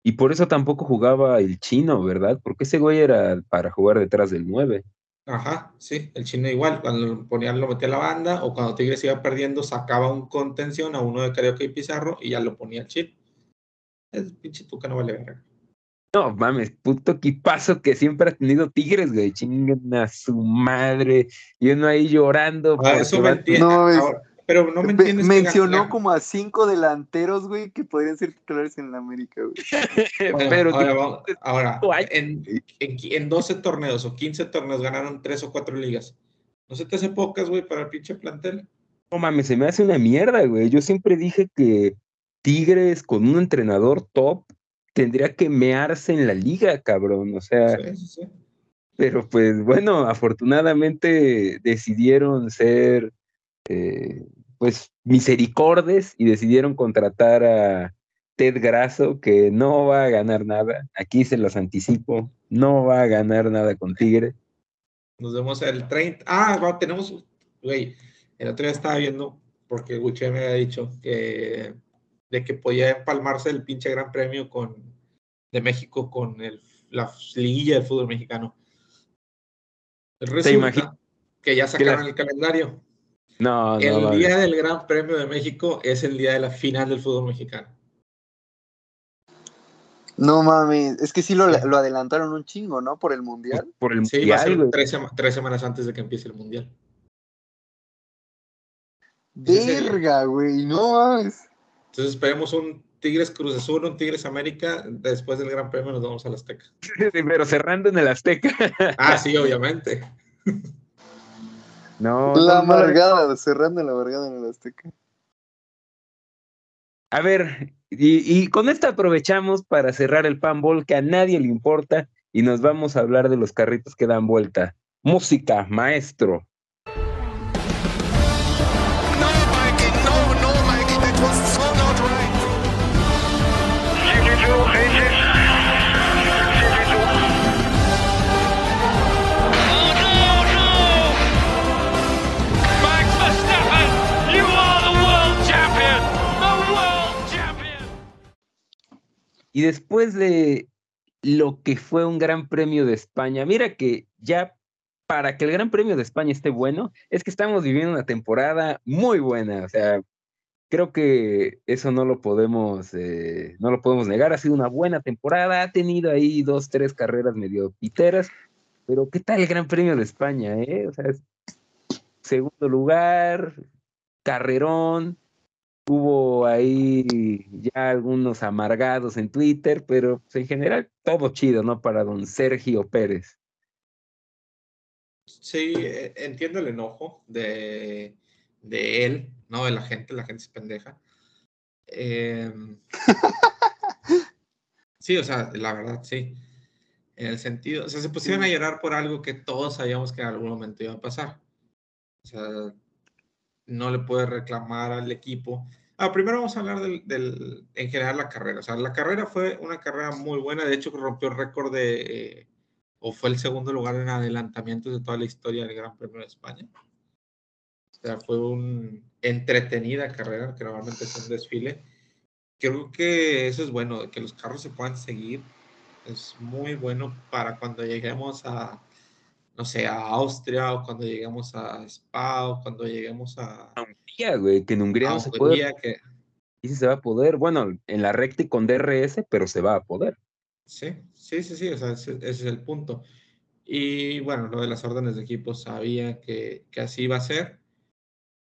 Y por eso tampoco jugaba el chino, ¿verdad? Porque ese güey era para jugar detrás del 9. Ajá, sí, el chino igual. Cuando lo ponían, lo metía a la banda o cuando Tigres iba perdiendo, sacaba un contención a uno de Carioca y Pizarro y ya lo ponía el chino. Es pinche tuca, no vale verga. No mames, puto equipazo que siempre ha tenido Tigres, güey. Chingan a su madre. Y uno ahí llorando. Ah, eso me entiendo. No, Ahora, pero no me entiendes. Mencionó como a cinco delanteros, güey, que podrían ser titulares en la América, güey. Bueno, pero ahora, vamos, ahora en, en, en, 12 torneos o 15 torneos ganaron 3 o 4 ligas. ¿No se te hace pocas, güey, para el pinche plantel? No mames, se me hace una mierda, güey. Yo siempre dije que Tigres con un entrenador top tendría que mearse en la liga, cabrón. O sea. Sí, sí, sí. Pero pues bueno, afortunadamente decidieron ser eh, pues misericordes y decidieron contratar a Ted Grasso, que no va a ganar nada. Aquí se los anticipo, no va a ganar nada con Tigre. Nos vemos el 30. Ah, bueno, tenemos, güey, el otro día estaba viendo, porque Guche me había dicho que de que podía empalmarse el pinche gran premio con, de México con el, la liguilla del fútbol mexicano. Resulta que ya sacaron el calendario. No, el día del Gran Premio de México es el día de la final del fútbol mexicano. No mames, es que sí lo, lo adelantaron un chingo, ¿no? Por el mundial. Por el sí, mundial. va a ser tres, tres, semanas antes de que empiece el mundial. Verga, güey, no mames. Entonces esperemos un Tigres Cruz Azul, un Tigres América. Después del Gran Premio nos vamos al Azteca. Pero cerrando en el Azteca. Ah, sí, obviamente. No. La amargada, cerrando la amargada en el Azteca. A ver, y, y, con esto aprovechamos para cerrar el panball que a nadie le importa y nos vamos a hablar de los carritos que dan vuelta. Música, maestro. Y después de lo que fue un Gran Premio de España, mira que ya para que el Gran Premio de España esté bueno, es que estamos viviendo una temporada muy buena. O sea, creo que eso no lo podemos, eh, no lo podemos negar. Ha sido una buena temporada, ha tenido ahí dos, tres carreras medio piteras, pero ¿qué tal el Gran Premio de España? Eh? O sea, segundo lugar, carrerón, Hubo ahí ya algunos amargados en Twitter, pero pues, en general todo chido, ¿no? Para don Sergio Pérez. Sí, e, entiendo el enojo de, de él, ¿no? De la gente, la gente es pendeja. Eh, sí, o sea, la verdad, sí. En el sentido, o sea, se pusieron a llorar por algo que todos sabíamos que en algún momento iba a pasar. O sea, no le puede reclamar al equipo. Ah, primero vamos a hablar del, del, en general la carrera. O sea, la carrera fue una carrera muy buena. De hecho, rompió el récord de, eh, o fue el segundo lugar en adelantamientos de toda la historia del Gran Premio de España. O sea, fue una entretenida carrera, que normalmente es un desfile. Creo que eso es bueno, que los carros se puedan seguir Es muy bueno para cuando lleguemos a, no sé, a Austria o cuando lleguemos a Spa o cuando lleguemos a... Hungría, güey, que en Hungría no se puede. Que... Y si se va a poder, bueno, en la recta y con DRS, pero se va a poder. Sí, sí, sí, sí, ese, ese es el punto. Y bueno, lo de las órdenes de equipo sabía que, que así iba a ser.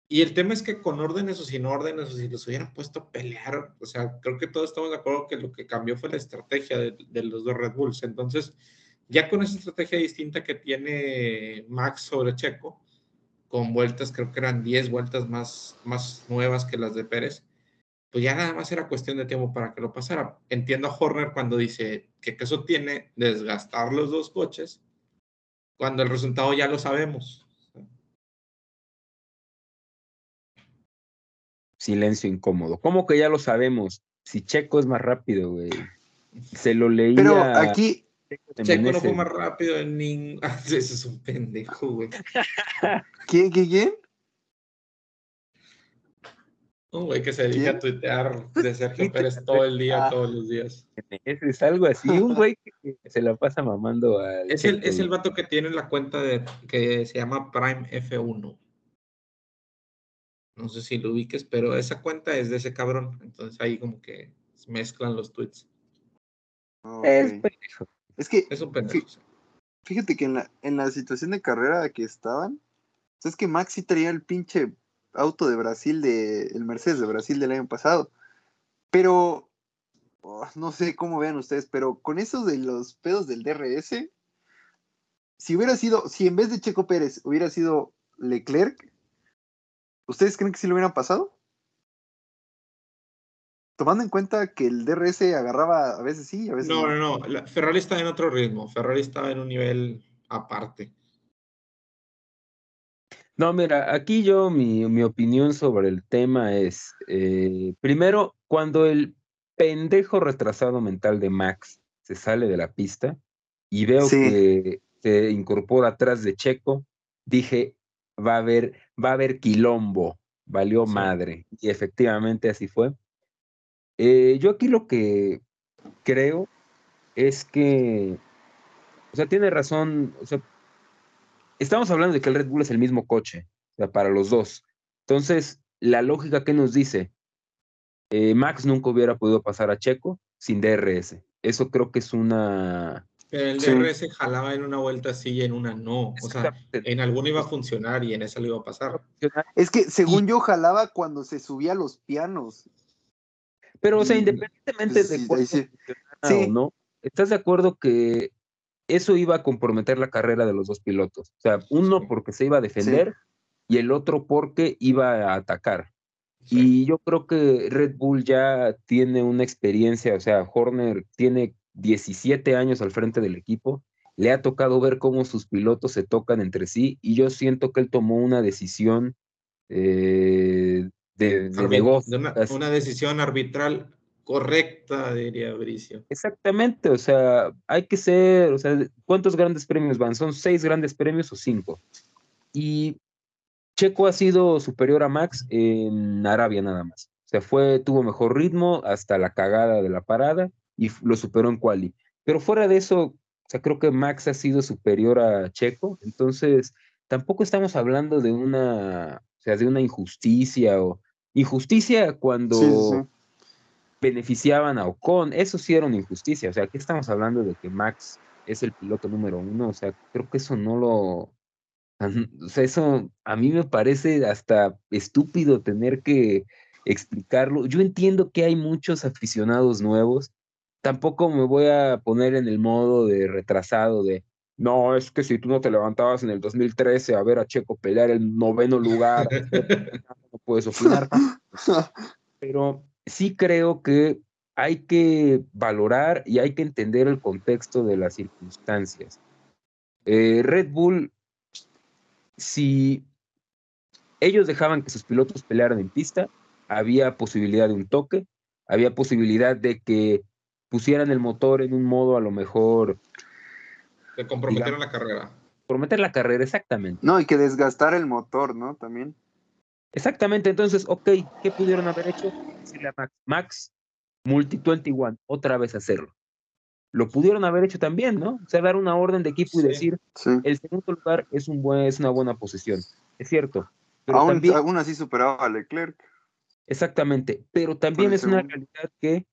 Y el tema es que con órdenes o sin órdenes, o si los hubieran puesto a pelear, o sea, creo que todos estamos de acuerdo que lo que cambió fue la estrategia de, de los dos Red Bulls. Entonces, ya con esa estrategia distinta que tiene Max sobre Checo, con vueltas, creo que eran 10 vueltas más, más nuevas que las de Pérez, pues ya nada más era cuestión de tiempo para que lo pasara. Entiendo a Horner cuando dice que eso tiene desgastar los dos coches, cuando el resultado ya lo sabemos. silencio incómodo. ¿Cómo que ya lo sabemos? Si Checo es más rápido, güey. Se lo leía. Pero aquí. Checo no fue más rápido en ningún. Ese es un pendejo, güey. ¿Quién, quién, quién? Un güey que se dedica a tuitear de Sergio Pérez todo el día, ah. todos los días. Es algo así, un güey que se la pasa mamando al. Es el, es el vato que tiene la cuenta de que se llama Prime F1. No sé si lo ubiques, pero esa cuenta es de ese cabrón. Entonces ahí como que mezclan los tweets. Es pendejo. Es que. Es un pendejo. Fíjate que en la, en la situación de carrera que estaban, es que Maxi traía el pinche auto de Brasil, de, el Mercedes de Brasil del año pasado. Pero, oh, no sé cómo vean ustedes, pero con eso de los pedos del DRS, si hubiera sido, si en vez de Checo Pérez hubiera sido Leclerc, ¿Ustedes creen que sí lo hubieran pasado? Tomando en cuenta que el DRS agarraba a veces sí, a veces no. No, no, Ferrari está en otro ritmo. Ferrari estaba en un nivel aparte. No, mira, aquí yo mi, mi opinión sobre el tema es, eh, primero, cuando el pendejo retrasado mental de Max se sale de la pista y veo que se incorpora atrás de Checo, dije, va a haber, va a haber quilombo, valió madre. Y efectivamente así fue. Eh, yo aquí lo que creo es que, o sea, tiene razón, o sea, estamos hablando de que el Red Bull es el mismo coche, o sea, para los dos. Entonces, la lógica que nos dice, eh, Max nunca hubiera podido pasar a Checo sin DRS. Eso creo que es una, pero el DRS jalaba en una vuelta sí y en una no. O sea, en alguna iba a funcionar y en esa le iba a pasar. Es que según yo jalaba cuando se subía a los pianos. Pero, o sea, independientemente de sí, o no, ¿estás de acuerdo que eso iba a comprometer la carrera de los dos pilotos? O sea, uno porque se iba a defender y el otro porque iba a atacar. Y yo creo que Red Bull ya tiene una experiencia, o sea, Horner tiene 17 años al frente del equipo, le ha tocado ver cómo sus pilotos se tocan entre sí y yo siento que él tomó una decisión eh, de, negocio. una, decisión arbitral correcta, diría Bricio. Exactamente, o sea, hay que ser, o sea, ¿cuántos grandes premios van? ¿Son seis grandes premios o cinco? Y Checo ha sido superior a Max en Arabia nada más. O sea, fue, tuvo mejor ritmo hasta la cagada de la parada y lo superó en quali. Pero fuera de eso, o sea, creo que Max ha sido superior a Checo, entonces tampoco estamos hablando de una, o sea, de una injusticia o injusticia cuando beneficiaban a Ocon, eso sí era una injusticia, o sea, aquí estamos hablando de que Max es el piloto número uno, o sea, creo que eso no lo, o sea, eso a mí me parece hasta estúpido tener que explicarlo. Yo entiendo que hay muchos aficionados nuevos tampoco me voy a poner en el modo de retrasado de, no, es que si tú no te levantabas en el 2013 a ver a Checo pelear el noveno lugar, no puedes opinar. Pero sí creo que hay que valorar y hay que entender el contexto de las circunstancias. Eh, Red Bull, si ellos dejaban que sus pilotos pelearan en pista, había posibilidad de un toque, había posibilidad de que pusieran el motor en un modo a lo mejor... De comprometer la carrera. Comprometer la carrera, exactamente. No, y que desgastar el motor, ¿no? También. Exactamente, entonces, ok, ¿qué pudieron haber hecho? Decirle a Max, Max, Multi 21, otra vez hacerlo. lo pudieron haber hecho también, ¿no? O sea, dar una orden de equipo y decir, el segundo lugar es, un buen, es una buena posición. Es cierto. Pero aún, también, aún así superaba a Leclerc. Exactamente, pero también es una realidad que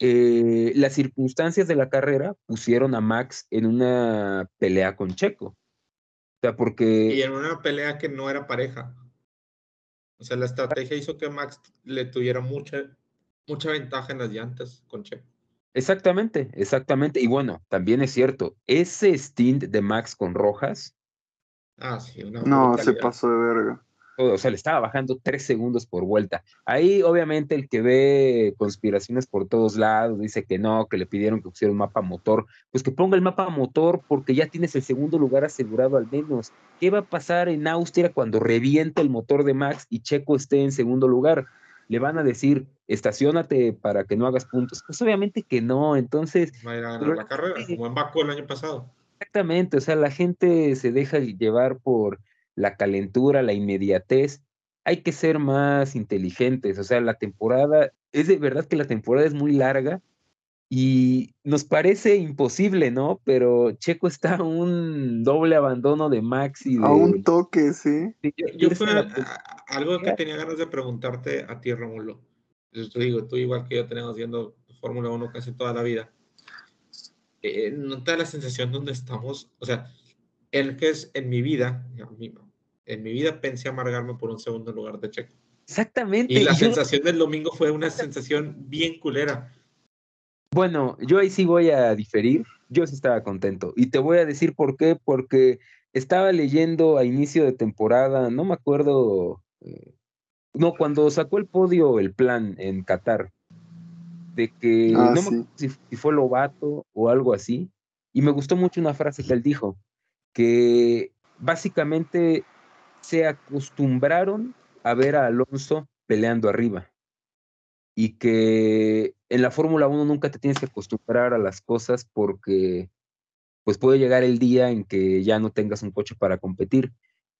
eh, las circunstancias de la carrera pusieron a Max en una pelea con Checo. O sea, porque... Y en una pelea que no era pareja. O sea, la estrategia hizo que Max le tuviera mucha, mucha ventaja en las llantas con Checo. Exactamente, exactamente. Y bueno, también es cierto, ese stint de Max con Rojas. Ah, sí, una No, se pasó de verga o sea, le estaba bajando tres segundos por vuelta. Ahí, obviamente, el que ve conspiraciones por todos lados dice que no, que le pidieron que pusiera un mapa motor. Pues que ponga el mapa motor porque ya tienes el segundo lugar asegurado al menos. ¿Qué va a pasar en Austria cuando reviente el motor de Max y Checo esté en segundo lugar? Le van a decir, estacionate para que no hagas puntos. Pues obviamente que no, entonces... Va a ir a ganar la carrera, como en Baku el año pasado. Exactamente, o sea, la gente se deja llevar por la calentura, la inmediatez. Hay que ser más inteligentes, o sea, la temporada, es de verdad que la temporada es muy larga y nos parece imposible, ¿no? Pero Checo está a un doble abandono de Max y de... A un toque, sí. Yo, fue algo que tenía ganas de preguntarte a ti, Romulo. Yo te digo, tú igual que yo tenemos viendo Fórmula 1 casi toda la vida. Eh, ¿No te da la sensación donde estamos? O sea, el que es en mi vida, en mi vida pensé amargarme por un segundo lugar de Checo. Exactamente. Y la sensación del domingo fue una sensación bien culera. Bueno, yo ahí sí voy a diferir. Yo sí estaba contento. Y te voy a decir por qué. Porque estaba leyendo a inicio de temporada, no me acuerdo. Eh, no, cuando sacó el podio el plan en Qatar, de que ah, no me si, si fue Lobato o algo así. Y me gustó mucho una frase que él dijo, que básicamente se acostumbraron a ver a Alonso peleando arriba y que en la Fórmula 1 nunca te tienes que acostumbrar a las cosas porque pues puede llegar el día en que ya no tengas un coche para competir.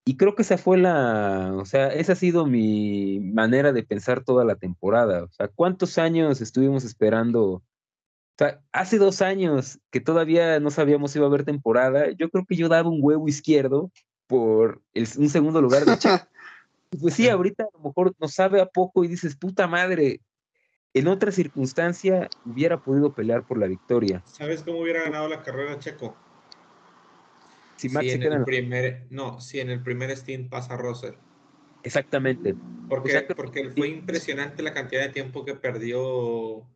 Y creo que esa fue la, o sea, esa ha sido mi manera de pensar toda la temporada. O sea, ¿cuántos años estuvimos esperando? O sea, hace dos años que todavía no sabíamos si iba a haber temporada, yo creo que yo daba un huevo izquierdo por un segundo lugar de Pues sí, ahorita a lo mejor no sabe a poco y dices, puta madre, en otra circunstancia hubiera podido pelear por la victoria. ¿Sabes cómo hubiera ganado la carrera Checo? Si Max en el primer, no, si en el primer stint pasa Russell. Exactamente. Porque, porque fue impresionante la cantidad de tiempo que perdió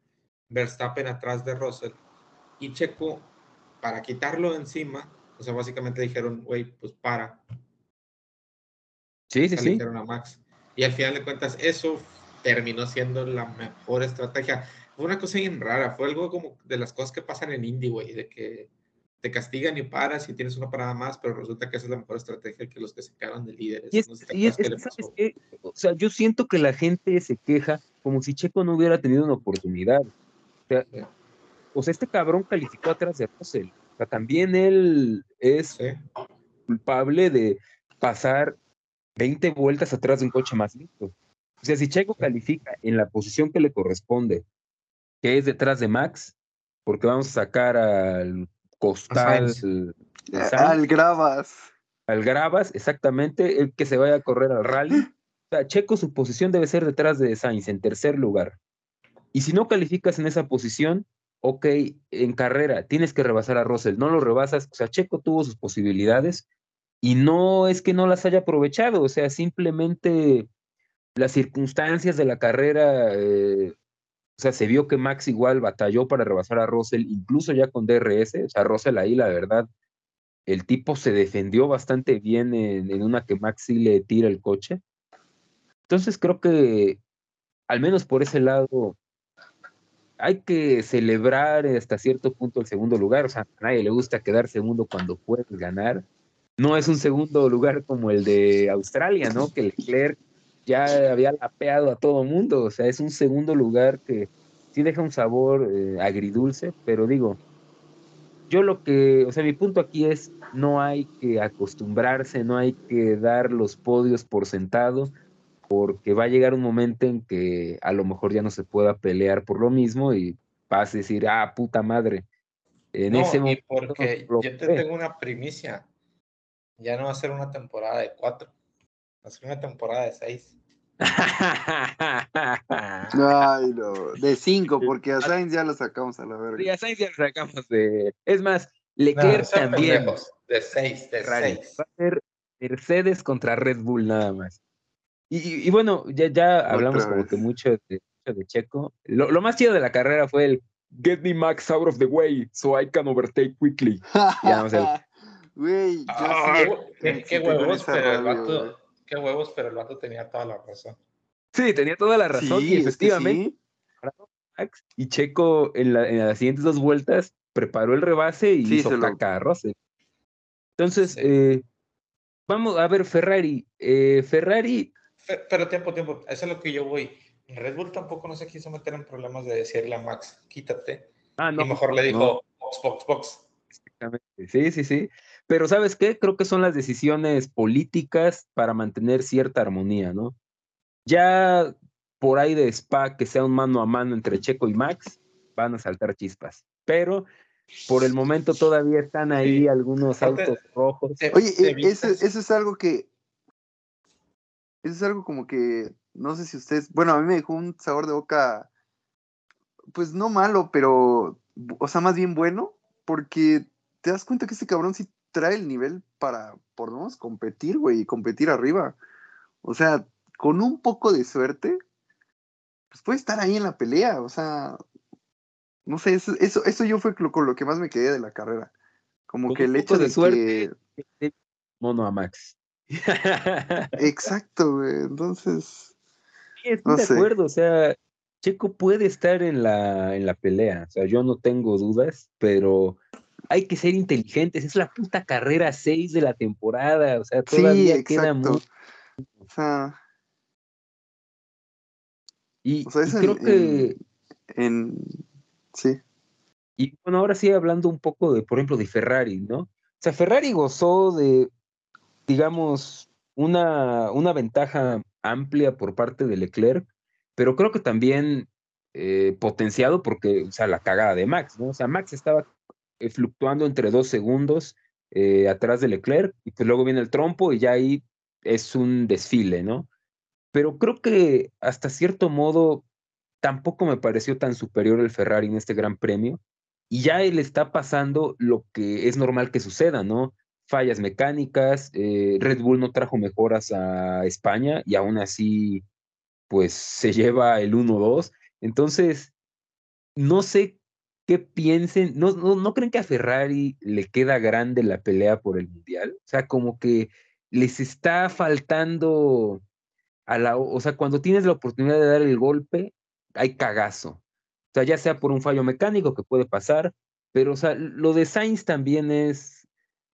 Verstappen atrás de Russell. Y Checo, para quitarlo encima, o sea, básicamente dijeron, güey, pues para. Sí, sí, sí. Dijeron a Max. Y al final de cuentas, eso terminó siendo la mejor estrategia. Fue una cosa bien rara, fue algo como de las cosas que pasan en Indy, güey, de que te castigan y paras y tienes una parada más, pero resulta que esa es la mejor estrategia que los que se quedan de líderes. Y o sea, yo siento que la gente se queja como si Checo no hubiera tenido una oportunidad. O sea, sea este cabrón calificó atrás de Russell. O sea, también él es culpable de pasar 20 vueltas atrás de un coche más listo. O sea, si Checo califica en la posición que le corresponde, que es detrás de Max, porque vamos a sacar al costal. al Gravas. Al Gravas, exactamente, el que se vaya a correr al rally. O sea, Checo, su posición debe ser detrás de Sainz, en tercer lugar. Y si no calificas en esa posición, ok, en carrera tienes que rebasar a Russell, no lo rebasas, o sea, Checo tuvo sus posibilidades y no es que no las haya aprovechado, o sea, simplemente las circunstancias de la carrera, eh, o sea, se vio que Max igual batalló para rebasar a Russell, incluso ya con DRS, o sea, Russell ahí, la verdad, el tipo se defendió bastante bien en, en una que Max sí le tira el coche. Entonces creo que, al menos por ese lado, hay que celebrar hasta cierto punto el segundo lugar. O sea, a nadie le gusta quedar segundo cuando puedes ganar. No es un segundo lugar como el de Australia, ¿no? Que Leclerc ya había lapeado a todo mundo. O sea, es un segundo lugar que sí deja un sabor eh, agridulce, pero digo, yo lo que, o sea, mi punto aquí es, no hay que acostumbrarse, no hay que dar los podios por sentado porque va a llegar un momento en que a lo mejor ya no se pueda pelear por lo mismo y vas a decir, ah, puta madre, En ese momento. porque yo te tengo una primicia. Ya no va a ser una temporada de cuatro, va a ser una temporada de seis. Ay, no. De cinco, porque a Sainz ya lo sacamos a la verga. Sí, a Sainz ya lo sacamos de. Es más, Leclerc también. De seis, de seis. Va a ser Mercedes contra Red Bull nada más. Y, bueno, ya, ya hablamos como que mucho de, de Checo. Lo, lo, más chido de la carrera fue el Get me Max out of the way so I can overtake quickly. ya no sé. Güey, ah, qué, huevos, pero el vato, qué huevos, pero el vato tenía toda la razón. Sí, tenía toda la razón y efectivamente. Y Checo en, la, en, las siguientes dos vueltas preparó el rebase y hizo caca a Entonces, eh, vamos a ver, Ferrari. Eh, Ferrari. Pero tiempo, tiempo, eso es lo que yo voy. Red Bull tampoco no se quiso meter en problemas de decirle a Max, quítate. Ah, no, y mejor le dijo, box, box, box. Sí, sí, sí. Pero ¿sabes qué? Creo que son las decisiones políticas para mantener cierta armonía, ¿no? Ya por ahí de Spa, que sea un mano a mano entre Checo y Max, van a saltar chispas. Pero por el momento todavía están ahí algunos autos rojos. Oye, eso, eso es algo que. Eso es algo como que. No sé si ustedes. Bueno, a mí me dejó un sabor de boca. Pues no malo, pero. O sea, más bien bueno. Porque te das cuenta que este cabrón sí trae el nivel para, por lo menos, competir, güey, y competir arriba. O sea, con un poco de suerte, pues puede estar ahí en la pelea. O sea, no sé, eso, eso, eso yo fue con lo que más me quedé de la carrera. Como que el hecho de, suerte. Mono a Max. Exacto, güey. Entonces. Sí, estoy de acuerdo. O sea, Checo puede estar en la, en la pelea. O sea, yo no tengo dudas, pero hay que ser inteligentes, es la puta carrera 6 de la temporada, o sea, todavía queda mucho. O sea, y, creo que... En, sí. Y bueno, ahora sí hablando un poco de, por ejemplo, de Ferrari, ¿no? O sea, Ferrari gozó de, digamos, una, una ventaja amplia por parte de Leclerc, pero creo que también eh, potenciado porque, o sea, la cagada de Max, ¿no? O sea, Max estaba eh, fluctuando entre dos segundos eh, atrás de Leclerc, y pues luego viene el trompo y ya ahí es un desfile, ¿no? Pero creo que hasta cierto modo tampoco me pareció tan superior el Ferrari en este gran premio, y ya él está pasando lo que es normal que suceda, ¿no? Fallas mecánicas, eh, Red Bull no trajo mejoras a España y aún así, pues se lleva el 1-2. Entonces, no sé qué piensen, ¿No, no, creen que a Ferrari le queda grande la pelea por el Mundial? O sea, como que les está faltando a la, o sea, cuando tienes la oportunidad de dar el golpe, hay cagazo. O sea, ya sea por un fallo mecánico que puede pasar, pero, o sea, lo de Sainz también es,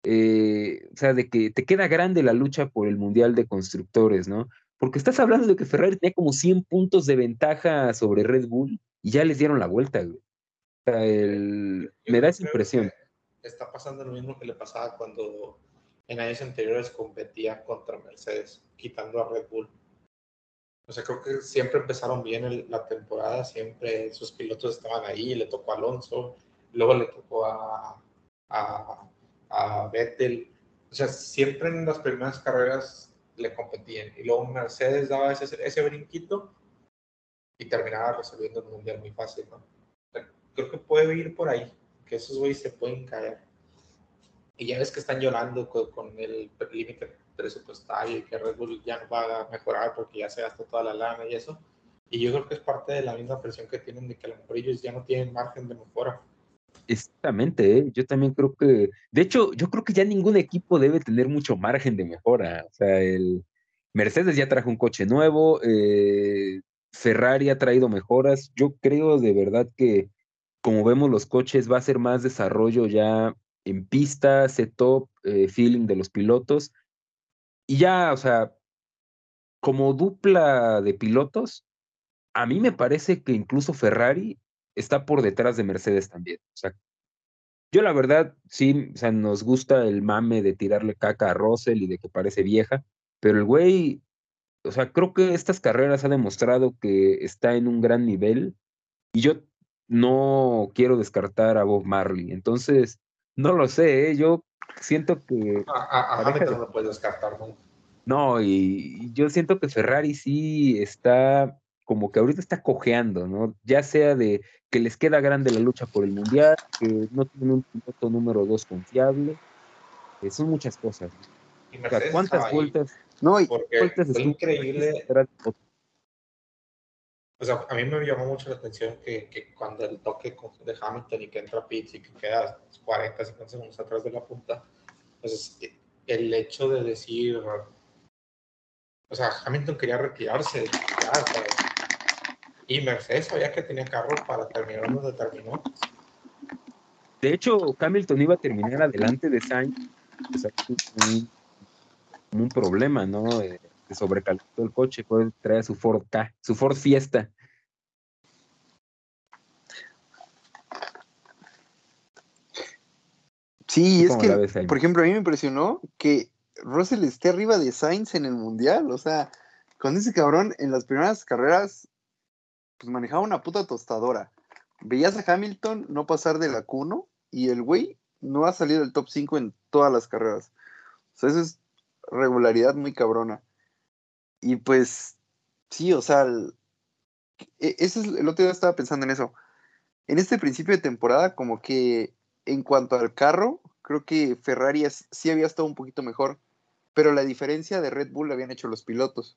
eh, o sea, de que te queda grande la lucha por el Mundial de Constructores, ¿no? Porque estás hablando de que Ferrari tenía como 100 puntos de ventaja sobre Red Bull y ya les dieron la vuelta, güey me da esa impresión. Está pasando lo mismo que le pasaba cuando en años anteriores competía contra Mercedes, quitando a Red Bull. O sea, creo que siempre empezaron bien la temporada, siempre sus pilotos estaban ahí, le tocó a Alonso, luego le tocó a, a, a Vettel. O sea, siempre en las primeras carreras le competían. Y luego Mercedes daba ese, ese brinquito y terminaba resolviendo el mundial muy fácil, ¿no? creo que puede ir por ahí, que esos güeyes se pueden caer. Y ya ves que están llorando con, el límite presupuestario y que Red Bull ya no va a mejorar porque ya se gastó toda la lana y eso. Y yo creo que es parte de la misma presión que tienen de que a lo mejor ellos ya no tienen margen de mejora. Exactamente, ¿eh? yo también creo que, de hecho, yo creo que ya ningún equipo debe tener mucho margen de mejora. O sea, el Mercedes ya trajo un coche nuevo, eh, Ferrari ha traído mejoras. Yo creo de verdad que como vemos los coches, va a ser más desarrollo ya en pista, setup, eh, feeling de los pilotos. Y ya, o sea, como dupla de pilotos, a mí me parece que incluso Ferrari está por detrás de Mercedes también. O sea, yo la verdad, sí, o sea, nos gusta el mame de tirarle caca a Russell y de que parece vieja, pero el güey, o sea, creo que estas carreras ha demostrado que está en un gran nivel y yo no quiero descartar a Bob Marley. Entonces, no lo sé, ¿eh? yo siento que... A, no lo puedes descartar nunca. No, y yo siento que Ferrari sí está como que ahorita está cojeando, ¿no? Ya sea de que les queda grande la lucha por el mundial, que no tienen un piloto número dos confiable, eh, son muchas cosas. ¿Cuántas vueltas? No, y vueltas fue increíble. O sea, a mí me llamó mucho la atención que, que cuando el toque de Hamilton y que entra Pitts y que queda 40, 50 segundos atrás de la punta, pues el hecho de decir, o sea, Hamilton quería retirarse, y Mercedes sabía que tenía carro para terminar donde terminó. De hecho, Hamilton iba a terminar adelante de Sainz, o sea, un, un problema, ¿no? Eh, se sobrecalentó el coche, puede traer su Ford K, su Ford Fiesta. Sí, es que, por ejemplo, a mí me impresionó que Russell esté arriba de Sainz en el Mundial. O sea, con ese cabrón en las primeras carreras, pues manejaba una puta tostadora. Veías a Hamilton no pasar de la Q1 y el güey no ha salido del top 5 en todas las carreras. O sea, eso es regularidad muy cabrona. Y pues, sí, o sea, e, ese es, el otro día estaba pensando en eso. En este principio de temporada, como que en cuanto al carro, creo que Ferrari sí había estado un poquito mejor, pero la diferencia de Red Bull la habían hecho los pilotos.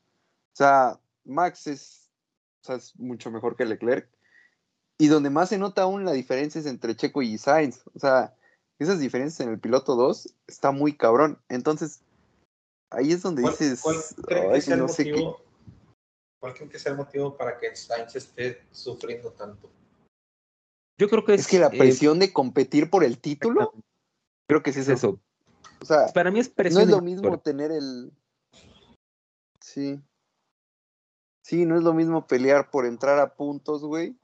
O sea, Max es, es mucho mejor que Leclerc. Y donde más se nota aún la diferencia es entre Checo y Sainz. O sea, esas diferencias en el piloto 2 está muy cabrón. Entonces, Ahí es donde dices. ¿Cuál creen que sea el motivo? ¿Cuál creen que sea el motivo para que Sainz esté sufriendo tanto? Yo creo que es, que la eh, presión de competir por el título. Creo que sí es eso. O sea, para mí es presión. No es lo mismo tener el. Sí. Sí, no es lo mismo pelear por entrar a puntos, güey,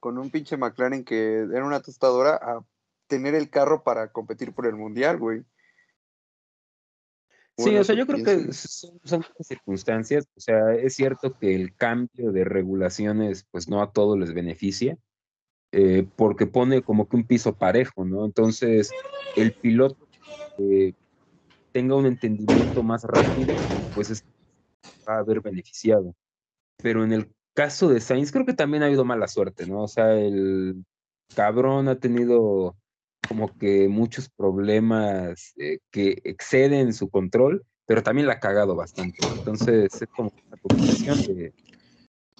con un pinche McLaren que era una tostadora, a tener el carro para competir por el mundial, güey sí, o sea, yo creo que son, son, circunstancias, o sea, es cierto que el cambio de regulaciones, pues no a todos les beneficia, eh, porque pone como que un piso parejo, ¿no? Entonces, el piloto que tenga un entendimiento más rápido, pues es, va a haber beneficiado. Pero en el caso de Sainz, creo que también ha habido mala suerte, ¿no? O sea, el cabrón ha tenido como que muchos problemas eh, que exceden su control, pero también la ha cagado bastante. Entonces es como una combinación de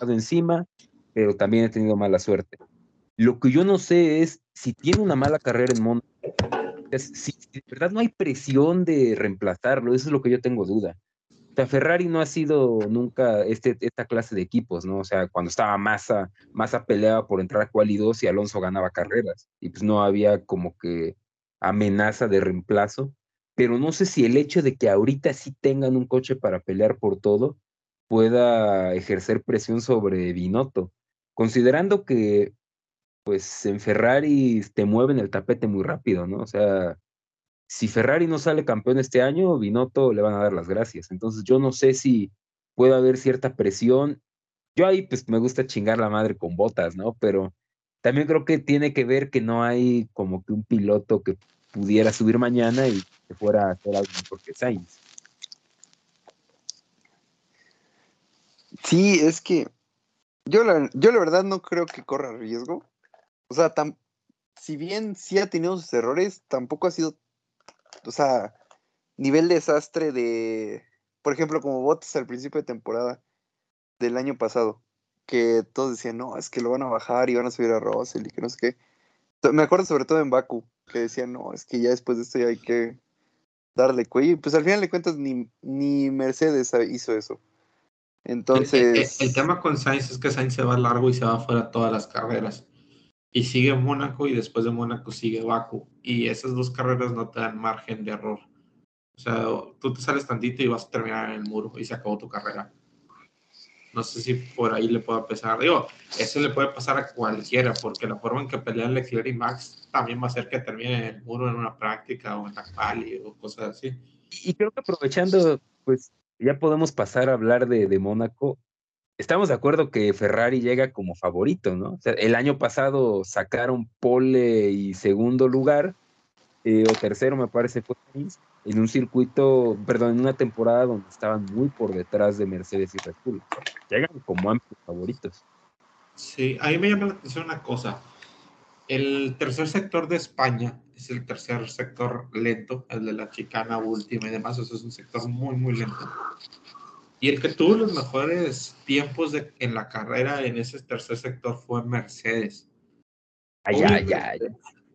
encima, pero también he tenido mala suerte. Lo que yo no sé es si tiene una mala carrera en Mónaco, si de verdad no hay presión de reemplazarlo, eso es lo que yo tengo duda. O sea, Ferrari no ha sido nunca este, esta clase de equipos, ¿no? O sea, cuando estaba Massa, Massa peleaba por entrar a quali 2 y Alonso ganaba carreras. Y pues no había como que amenaza de reemplazo. Pero no sé si el hecho de que ahorita sí tengan un coche para pelear por todo pueda ejercer presión sobre Binotto. Considerando que, pues en Ferrari te mueven el tapete muy rápido, ¿no? O sea, si Ferrari no sale campeón este año, Binotto le van a dar las gracias. Entonces yo no sé si puede haber cierta presión. Yo ahí pues me gusta chingar la madre con botas, ¿no? Pero también creo que tiene que ver que no hay como que un piloto que pudiera subir mañana y que fuera a hacer algo porque Sainz. Sí, es que yo la, yo la verdad no creo que corra riesgo. O sea, si bien sí ha tenido sus errores, tampoco ha sido o sea, nivel desastre de, por ejemplo, como botes al principio de temporada del año pasado, que todos decían, no, es que lo van a bajar y van a subir a Russell y que no sé qué. Me acuerdo sobre todo en Baku, que decían, no, es que ya después de esto ya hay que darle cuello. Y pues al final de cuentas ni, ni Mercedes hizo eso. Entonces... El, el, tema con Sainz es que Sainz se va largo y se va fuera todas las carreras y sigue Mónaco y después de Mónaco sigue Baku. Y esas dos carreras no te dan margen de error. O sea, tú te sales tantito y vas a terminar en el muro y se acabó tu carrera. No sé si por ahí le pueda pesar. Digo, eso le puede pasar a cualquiera, porque la forma en que pelean Leclerc y Max también va a hacer que termine en el muro en una práctica o en la pali o cosas así. Y creo que aprovechando, pues ya podemos pasar a hablar de, de Mónaco estamos de acuerdo que Ferrari llega como favorito, ¿no? O sea, el año pasado sacaron pole y segundo lugar, eh, o tercero me parece fue en un circuito, perdón, en una temporada donde estaban muy por detrás de Mercedes y Red Bull. Llegan como amplios favoritos. Sí, a mí me llama la atención una cosa. El tercer sector de España es el tercer sector lento, el de la chicana última y demás. Eso es un sector muy, muy lento. Y el que tuvo los mejores tiempos de, en la carrera en ese tercer sector fue Mercedes. Ay, ay, ay.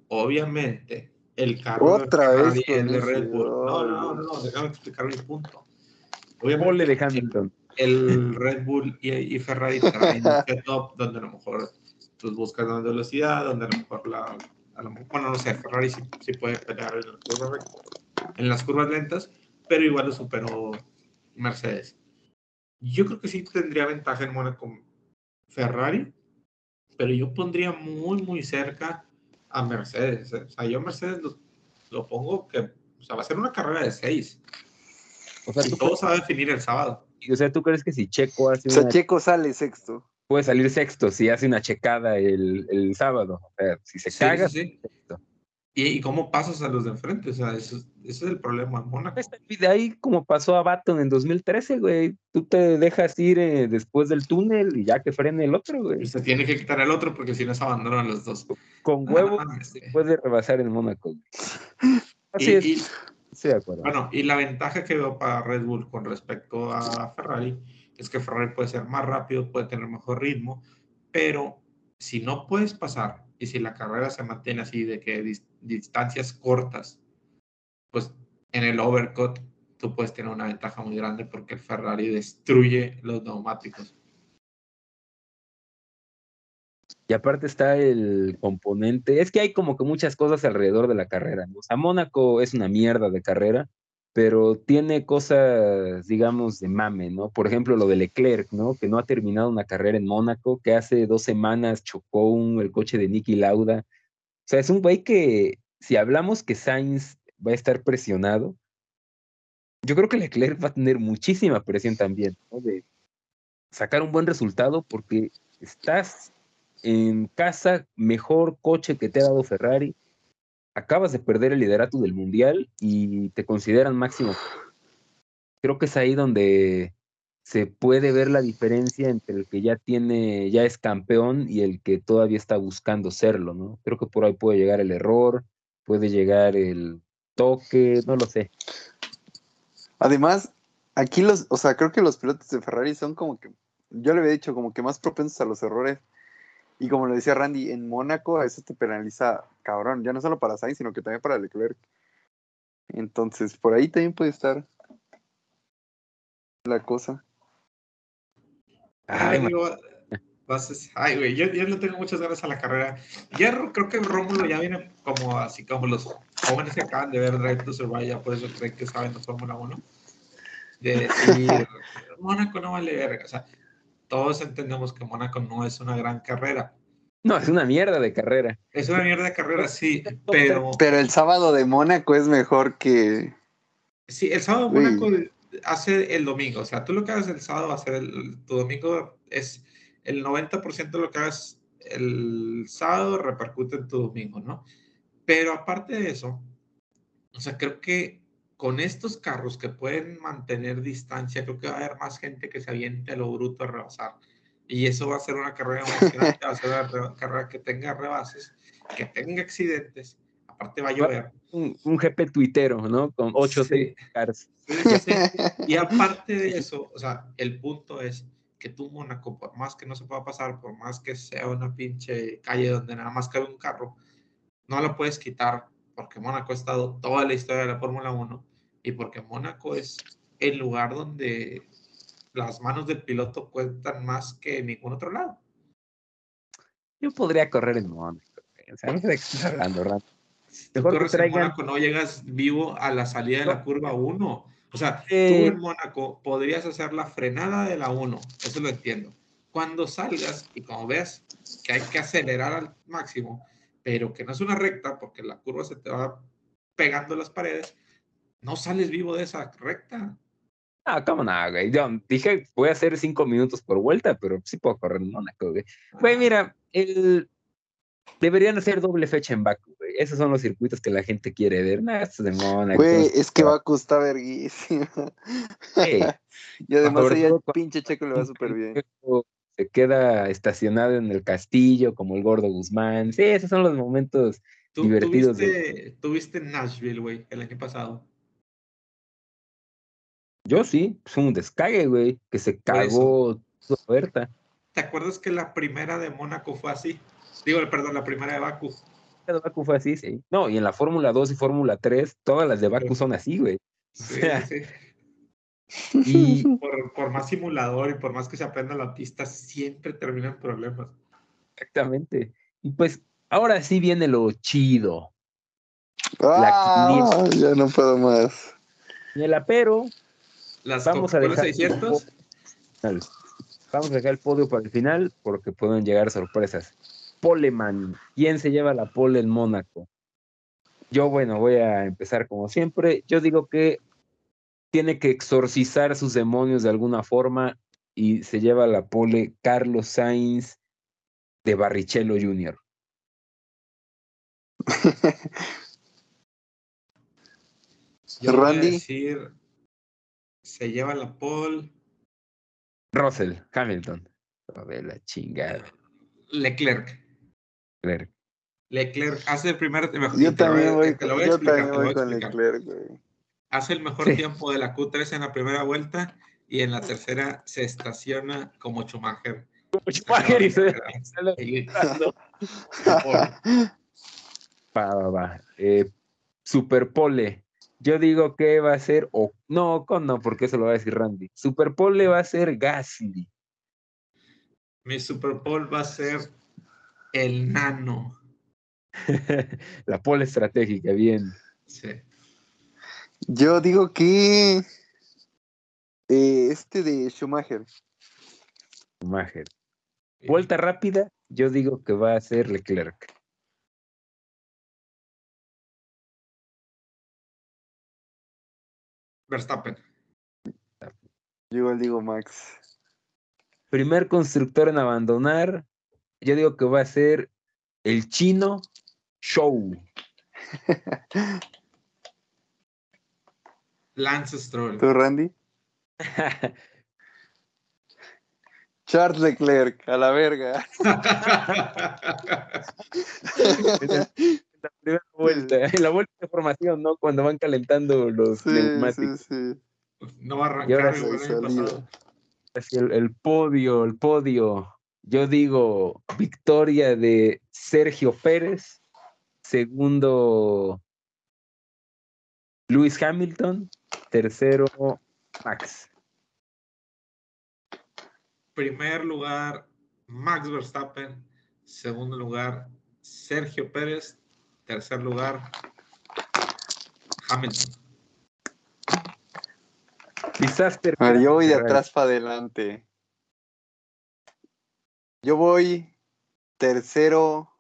Obviamente, el carro Otra vez de Red Bull. No, no, no, no, déjame explicar mi punto. Obviamente, de Hamilton. El, Red Bull y, Ferrari traen un setup donde a lo mejor tú buscas la velocidad, donde a lo mejor la. A lo mejor, bueno, no sé, Ferrari sí, sí puede pelear en las, curvas, en las curvas lentas, pero igual lo superó Mercedes. Yo creo que sí tendría ventaja en Mónaco Ferrari, pero yo pondría muy, muy cerca a Mercedes. O sea, yo a Mercedes lo, pongo que o sea, va a ser una carrera de seis. O sea, y todo se va a definir el sábado. O sea, ¿tú crees que si Checo hace O sea, Checo sale sexto. Puede salir sexto si hace una checada el, el sábado. O sea, si se caga, sí, sexto. ¿Y, cómo pasas a los de enfrente? O sea, eso, es el problema en Mónaco. De ahí como pasó a Baton en 2013, güey. Tú te dejas ir eh, después del túnel y ya que frene el otro, güey. Se tiene que quitar el otro porque si no se abandonan los dos. Con ah, huevo puede rebasar el Mónaco. Así es. sí, de acuerdo. Bueno, y la ventaja que veo para Red Bull con respecto a Ferrari es que Ferrari puede ser más rápido, puede tener mejor ritmo, pero si no puedes pasar y si la carrera se mantiene así de que distancias cortas, pues en el overcut tú puedes tener una ventaja muy grande porque el Ferrari destruye los neumáticos. Y aparte está el componente, es que hay como que muchas cosas alrededor de la carrera. O sea, Mónaco es una mierda de carrera, pero tiene cosas, digamos, de mame, ¿no? Por ejemplo, lo de Leclerc, ¿no? Que no ha terminado una carrera en Mónaco, que hace dos semanas chocó un, el coche de Nicky Lauda. O sea, es un güey que, si hablamos que Sainz va a estar presionado, yo creo que Leclerc va a tener muchísima presión también, ¿no? De sacar un buen resultado porque estás en casa, mejor coche que te ha dado Ferrari, acabas de perder el liderato del mundial y te consideran máximo. Creo que es ahí donde se puede ver la diferencia entre el que ya tiene, ya es campeón y el que todavía está buscando serlo, ¿no? Creo que por ahí puede llegar el error, puede llegar el toque, no lo sé. Además, aquí los, o sea, creo que los pilotos de Ferrari son como que, yo le había dicho, como que más propensos a los errores. Y como le decía Randy, en Mónaco eso te penaliza, cabrón, ya no solo para Sainz, sino que también para Leclerc. Entonces, por ahí también puede estar la cosa. Ay, güey, yo, yo no tengo muchas ganas a la carrera. Ya creo que Rómulo ya viene como así como los jóvenes que acaban de ver Drive to Survive, ya por eso creen que saben de Fórmula 1. De decir, Mónaco no vale verga. O sea, todos entendemos que Mónaco no es una gran carrera. No, es una mierda de carrera. Es una mierda de carrera, sí, pero... Pero el sábado de Mónaco es mejor que... Sí, el sábado de Mónaco hace el domingo. O sea, tú lo que hagas el sábado va a ser el, tu domingo es el 90% de lo que hagas el sábado repercute en tu domingo, ¿no? Pero aparte de eso, o sea, creo que con estos carros que pueden mantener distancia, creo que va a haber más gente que se aviente a lo bruto a rebasar. Y eso va a ser una carrera emocionante, va a ser una carrera que tenga rebases, que tenga accidentes aparte va a llover. Un, un GP tuitero, ¿no? Con 8 sí. cars. y aparte de eso, o sea, el punto es que tú, Mónaco, por más que no se pueda pasar, por más que sea una pinche calle donde nada más cabe un carro, no lo puedes quitar porque Mónaco ha estado toda la historia de la Fórmula 1 y porque Mónaco es el lugar donde las manos del piloto cuentan más que en ningún otro lado. Yo podría correr en Mónaco. O sea, no sé de qué estás hablando, rato. Mejor que Mónaco no llegas vivo a la salida de la curva 1. O sea, tú en Mónaco podrías hacer la frenada de la 1, eso lo entiendo. Cuando salgas y como ves que hay que acelerar al máximo, pero que no es una recta porque la curva se te va pegando las paredes, no sales vivo de esa recta. Ah, cómo no, güey. Yo dije, voy a hacer cinco minutos por vuelta, pero sí puedo correr en Mónaco, güey. Güey, mira, el... deberían hacer doble fecha en Baku, güey. Esos son los circuitos que la gente quiere ver. Nada, estos de Mónaco. Güey, es que Baku está verguísima. Sí. y además allá el pinche checo le va súper bien. Se queda estacionado en el castillo, como el gordo Guzmán. Sí, esos son los momentos. Tú, divertidos tuviste, tuviste Nashville, güey, el año pasado. Yo sí, fue un descague, güey, que se cagó su oferta. ¿Te acuerdas que la primera de Mónaco fue así? Digo, perdón, la primera de Baku. La de Baku fue así, sí. No, y en la Fórmula 2 y Fórmula 3, todas las de Baku son así, güey. Sí, sea, sí. Y Por, por más simulador y por más que se aprenda la pista, siempre terminan problemas. exactamente. Y pues ahora sí viene lo chido. Ah, ya no puedo más. Y el apero, Las vamos a dejar. 600, Dale. Vamos a dejar el podio para el final porque pueden llegar sorpresas. Poleman, ¿quién se lleva la pole en Mónaco? Yo, bueno, voy a empezar como siempre. Yo digo que tiene que exorcizar sus demonios de alguna forma y se lleva la pole Carlos Sainz de Barrichello Jr. yo voy a Randy. decir, se lleva la pole Russell, Hamilton. A ver, la chingada. Leclerc. Leclerc. Leclerc hace el primer Yo también voy, con. Leclerc, güey. Hace el mejor Sí. tiempo de la Q3 en la primera vuelta y en la tercera se estaciona como Schumacher. Schumacher y se- Va, va, va. Eh, Superpole. Yo digo que va a ser, o no, con no, porque eso lo va a decir Randy. Superpole va a ser Gasly. Mi Super Bowl va a ser el nano. La pole estratégica, bien. Sí. Yo digo que eh, este de Schumacher. Schumacher. Vuelta rápida, yo digo que va a ser Leclerc. Verstappen. Yo igual digo Max. Primer constructor en abandonar, yo digo que va a ser el chino Show. Lance Stroll. ¿Tú, Randy? Charles Leclerc, a la verga. la primera vuelta, en la vuelta de formación, ¿no? Cuando van calentando los Sí, neumáticos. sí, sí. no va a Y ahora arrancar el año salida. pasado. Así el, el podio, el podio. Yo digo victoria de Sergio Pérez. Segundo, Lewis Hamilton. Tercero, Max. Primer lugar, Max Verstappen. Segundo lugar, Sergio Pérez. Tercer lugar, Hamilton. Quizás yo voy de atrás para adelante. Yo voy tercero.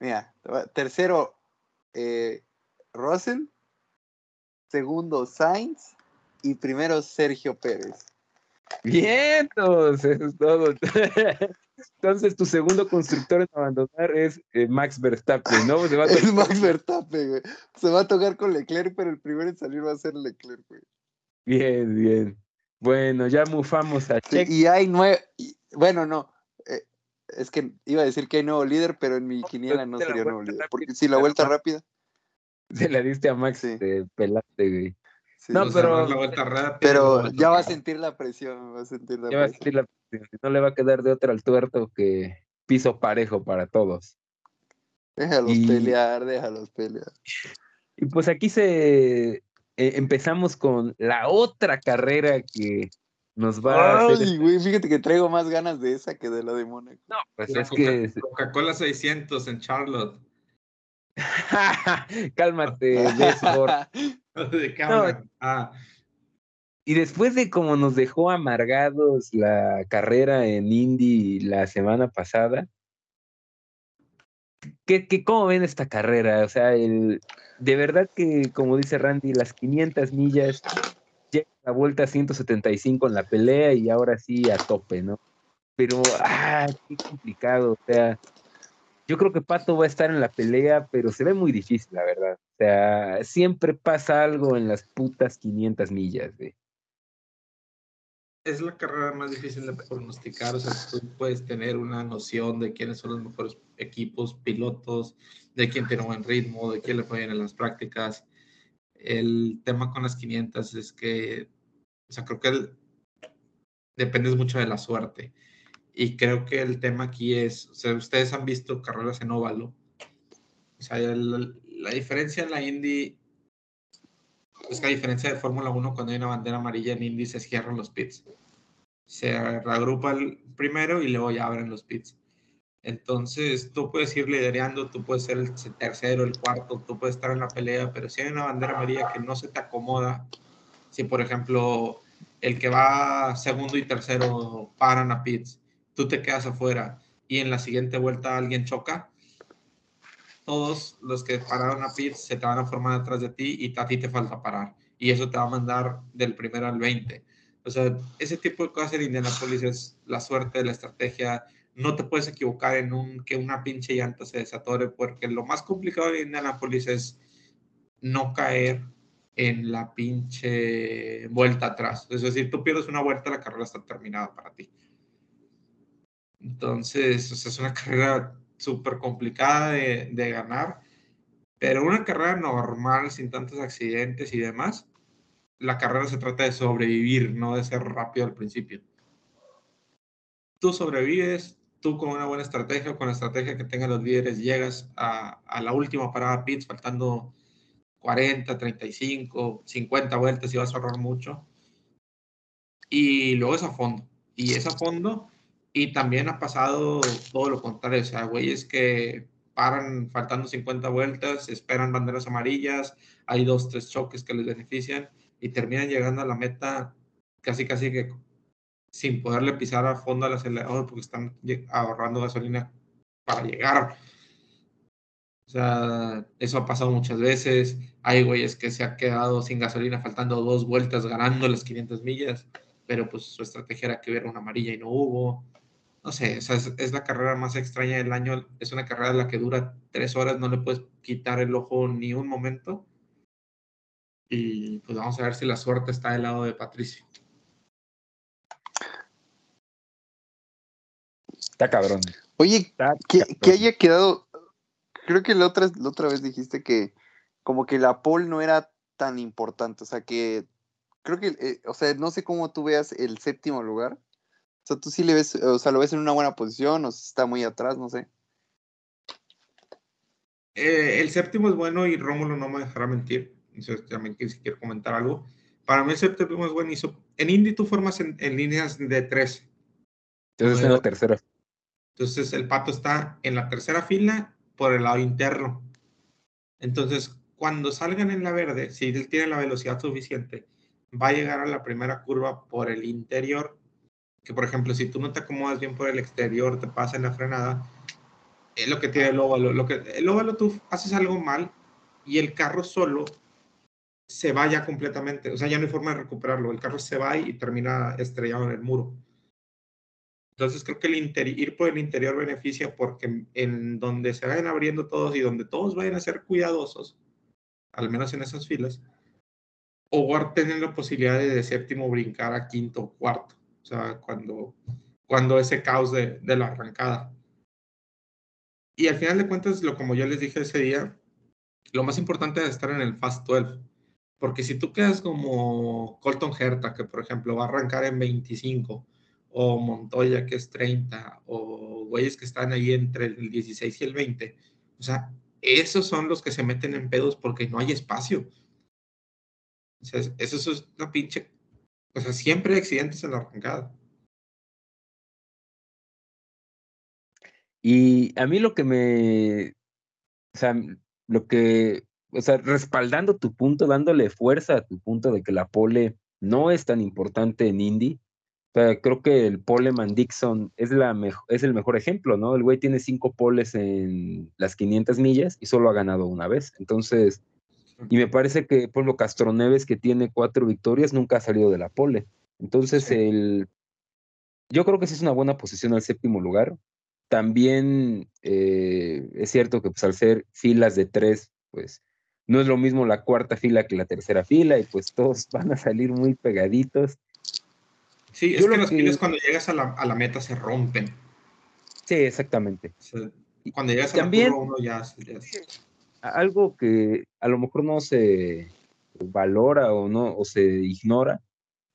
Mira, tercero eh, Russell, segundo Sainz y primero Sergio Pérez. Bien, entonces, es todo. Entonces, tu segundo constructor en abandonar es eh, Max Verstappen, ¿no? Se va a Es Max Verstappen, güey. Se va a tocar con Leclerc, pero el primero en salir va a ser Leclerc, güey. Bien, bien. Bueno, ya mufamos a Sí, Checo. y hay nueve. Bueno, no. eh, es que iba a decir que hay nuevo líder, pero en mi quiniela no sería nuevo líder. rápida, Porque si la vuelta- rápida. Se la diste a Max Sí. de pelate, güey. sí, No, pero- Cerrar la vuelta rápida, Pero ya va a sentir la presión, va a sentir la Ya va a presión. sentir la presión, si no le va a quedar de otra al tuerto que piso parejo para todos. Déjalos Y- pelear, déjalos pelear. Y pues aquí se eh, empezamos con la otra carrera que nos va a hacer. Ay, güey, fíjate que traigo más ganas de esa que de la de Mónaco. No, pues es Coca- que. Coca-Cola 600 en Charlotte. Cálmate. ¿De No. Ah, Y después de cómo nos dejó amargados la carrera en Indy la semana pasada, ¿qué, qué, ¿cómo ven esta carrera? O sea, el, de verdad que, como dice Randy, las 500 millas llega la vuelta a 175 en la pelea y ahora sí a tope, ¿no? Pero, ah, qué complicado, o sea, yo creo que Pato va a estar en la pelea, pero se ve muy difícil, la verdad. O sea, siempre pasa algo en las putas 500 millas, güey es la carrera más difícil de pronosticar. O sea, tú puedes tener una noción de quiénes son los mejores equipos, pilotos, de quién tiene buen ritmo, de quién le fue bien en las prácticas. El tema con las 500 es que, o sea, creo que depende mucho de la suerte. Y creo que el tema aquí es, o sea, ustedes han visto carreras en óvalo. O sea, la diferencia en la Indy es que a diferencia de Fórmula 1, cuando hay una bandera amarilla en Indy se cierran los pits. Se reagrupa el primero y luego ya abren los pits. Entonces, tú puedes ir liderando, tú puedes ser el tercero, el cuarto, tú puedes estar en la pelea, pero si hay una bandera amarilla que no se te acomoda, si por ejemplo el que va segundo y tercero paran a pits, tú te quedas afuera y en la siguiente vuelta alguien choca, todos los que pararon a pits se te van a formar atrás de ti y a ti te falta parar. Y eso te va a mandar del primero al 20. O sea, ese tipo de cosas en Indianapolis es la suerte, la estrategia. No te puedes equivocar en un que una pinche llanta se desatore, porque lo más complicado de Indianapolis es no caer en la pinche vuelta atrás. Es decir, tú pierdes una vuelta, la carrera está terminada para ti. Entonces, o sea, es una carrera súper complicada de, de, ganar, pero una carrera normal, sin tantos accidentes y demás, la carrera se trata de sobrevivir, no de ser rápido al principio. Tú sobrevives, tú con una buena estrategia, con la estrategia que tengan los líderes, llegas a, a la última parada pits faltando 40, 35, 50 vueltas y vas a ahorrar mucho. Y luego es a fondo. Y es a fondo y también ha pasado todo lo contrario, o sea, güeyes que paran faltando 50 vueltas, esperan banderas amarillas, hay dos, tres choques que les benefician y terminan llegando a la meta casi, casi que sin poderle pisar a fondo al acelerador porque están ahorrando gasolina para llegar. O sea, eso ha pasado muchas veces. Hay güeyes que se ha quedado sin gasolina faltando dos vueltas ganando las 500 millas, pero pues su estrategia era que hubiera una amarilla y no hubo no sé, es, la carrera más extraña del año. Es una carrera en la que dura tres horas, no le puedes quitar el ojo ni un momento. Y pues vamos a ver si la suerte está del lado de Patricio. Está cabrón. Oye, que, haya quedado. Creo que la otra, la otra vez dijiste que como que la pole no era tan importante. O sea que creo que, eh, o sea, no sé cómo tú veas el séptimo lugar o sea, tú sí le ves, o sea, lo ves en una buena posición o si está muy atrás, no sé. Eh, el séptimo es bueno y Rómulo no me dejará mentir. Entonces, también si quiero comentar algo. Para mí el séptimo es bueno. En Indy tú formas en, líneas de tres. Entonces en la tercera. Entonces el pato está en la tercera fila por el lado interno. Entonces, cuando salgan en la verde, si él tiene la velocidad suficiente, va a llegar a la primera curva por el interior que por ejemplo, si tú no te acomodas bien por el exterior, te pasa en la frenada, es lo que tiene el óvalo. Lo que, el óvalo tú haces algo mal y el carro solo se va ya completamente, o sea, ya no hay forma de recuperarlo, el carro se va y termina estrellado en el muro. Entonces creo que el ir por el interior beneficia porque en donde se vayan abriendo todos y donde todos vayan a ser cuidadosos, al menos en esas filas, o tener la posibilidad de, de séptimo brincar a quinto o cuarto. O sea, cuando, cuando ese caos de, de la arrancada. Y al final de cuentas, lo como yo les dije ese día, lo más importante es estar en el Fast 12. Porque si tú quedas como Colton Herta, que por ejemplo va a arrancar en 25, o Montoya, que es 30, o güeyes que están ahí entre el 16 y el 20, o sea, esos son los que se meten en pedos porque no hay espacio. O sea, eso es una pinche o sea, siempre hay accidentes en la arrancada. Y a mí lo que me, o sea, lo que, o sea, respaldando tu punto, dándole fuerza a tu punto de que la pole no es tan importante en Indy. O sea, creo que el poleman Dixon es, la es el mejor ejemplo, ¿no? El güey tiene cinco poles en las 500 millas y solo ha ganado una vez. Entonces, Y me parece que Pueblo Castroneves, que tiene cuatro victorias, nunca ha salido de la pole. Entonces, el, yo creo que sí es una buena posición al séptimo lugar. También eh, es cierto que pues, al ser filas de tres, pues no es lo mismo la cuarta fila que la tercera fila y pues todos van a salir muy pegaditos. Sí, es que las filas cuando llegas a la, a la, meta se rompen. Sí, exactamente. cuando llegas a También, la curva uno ya, ya... Algo que a lo mejor no se valora o no o se ignora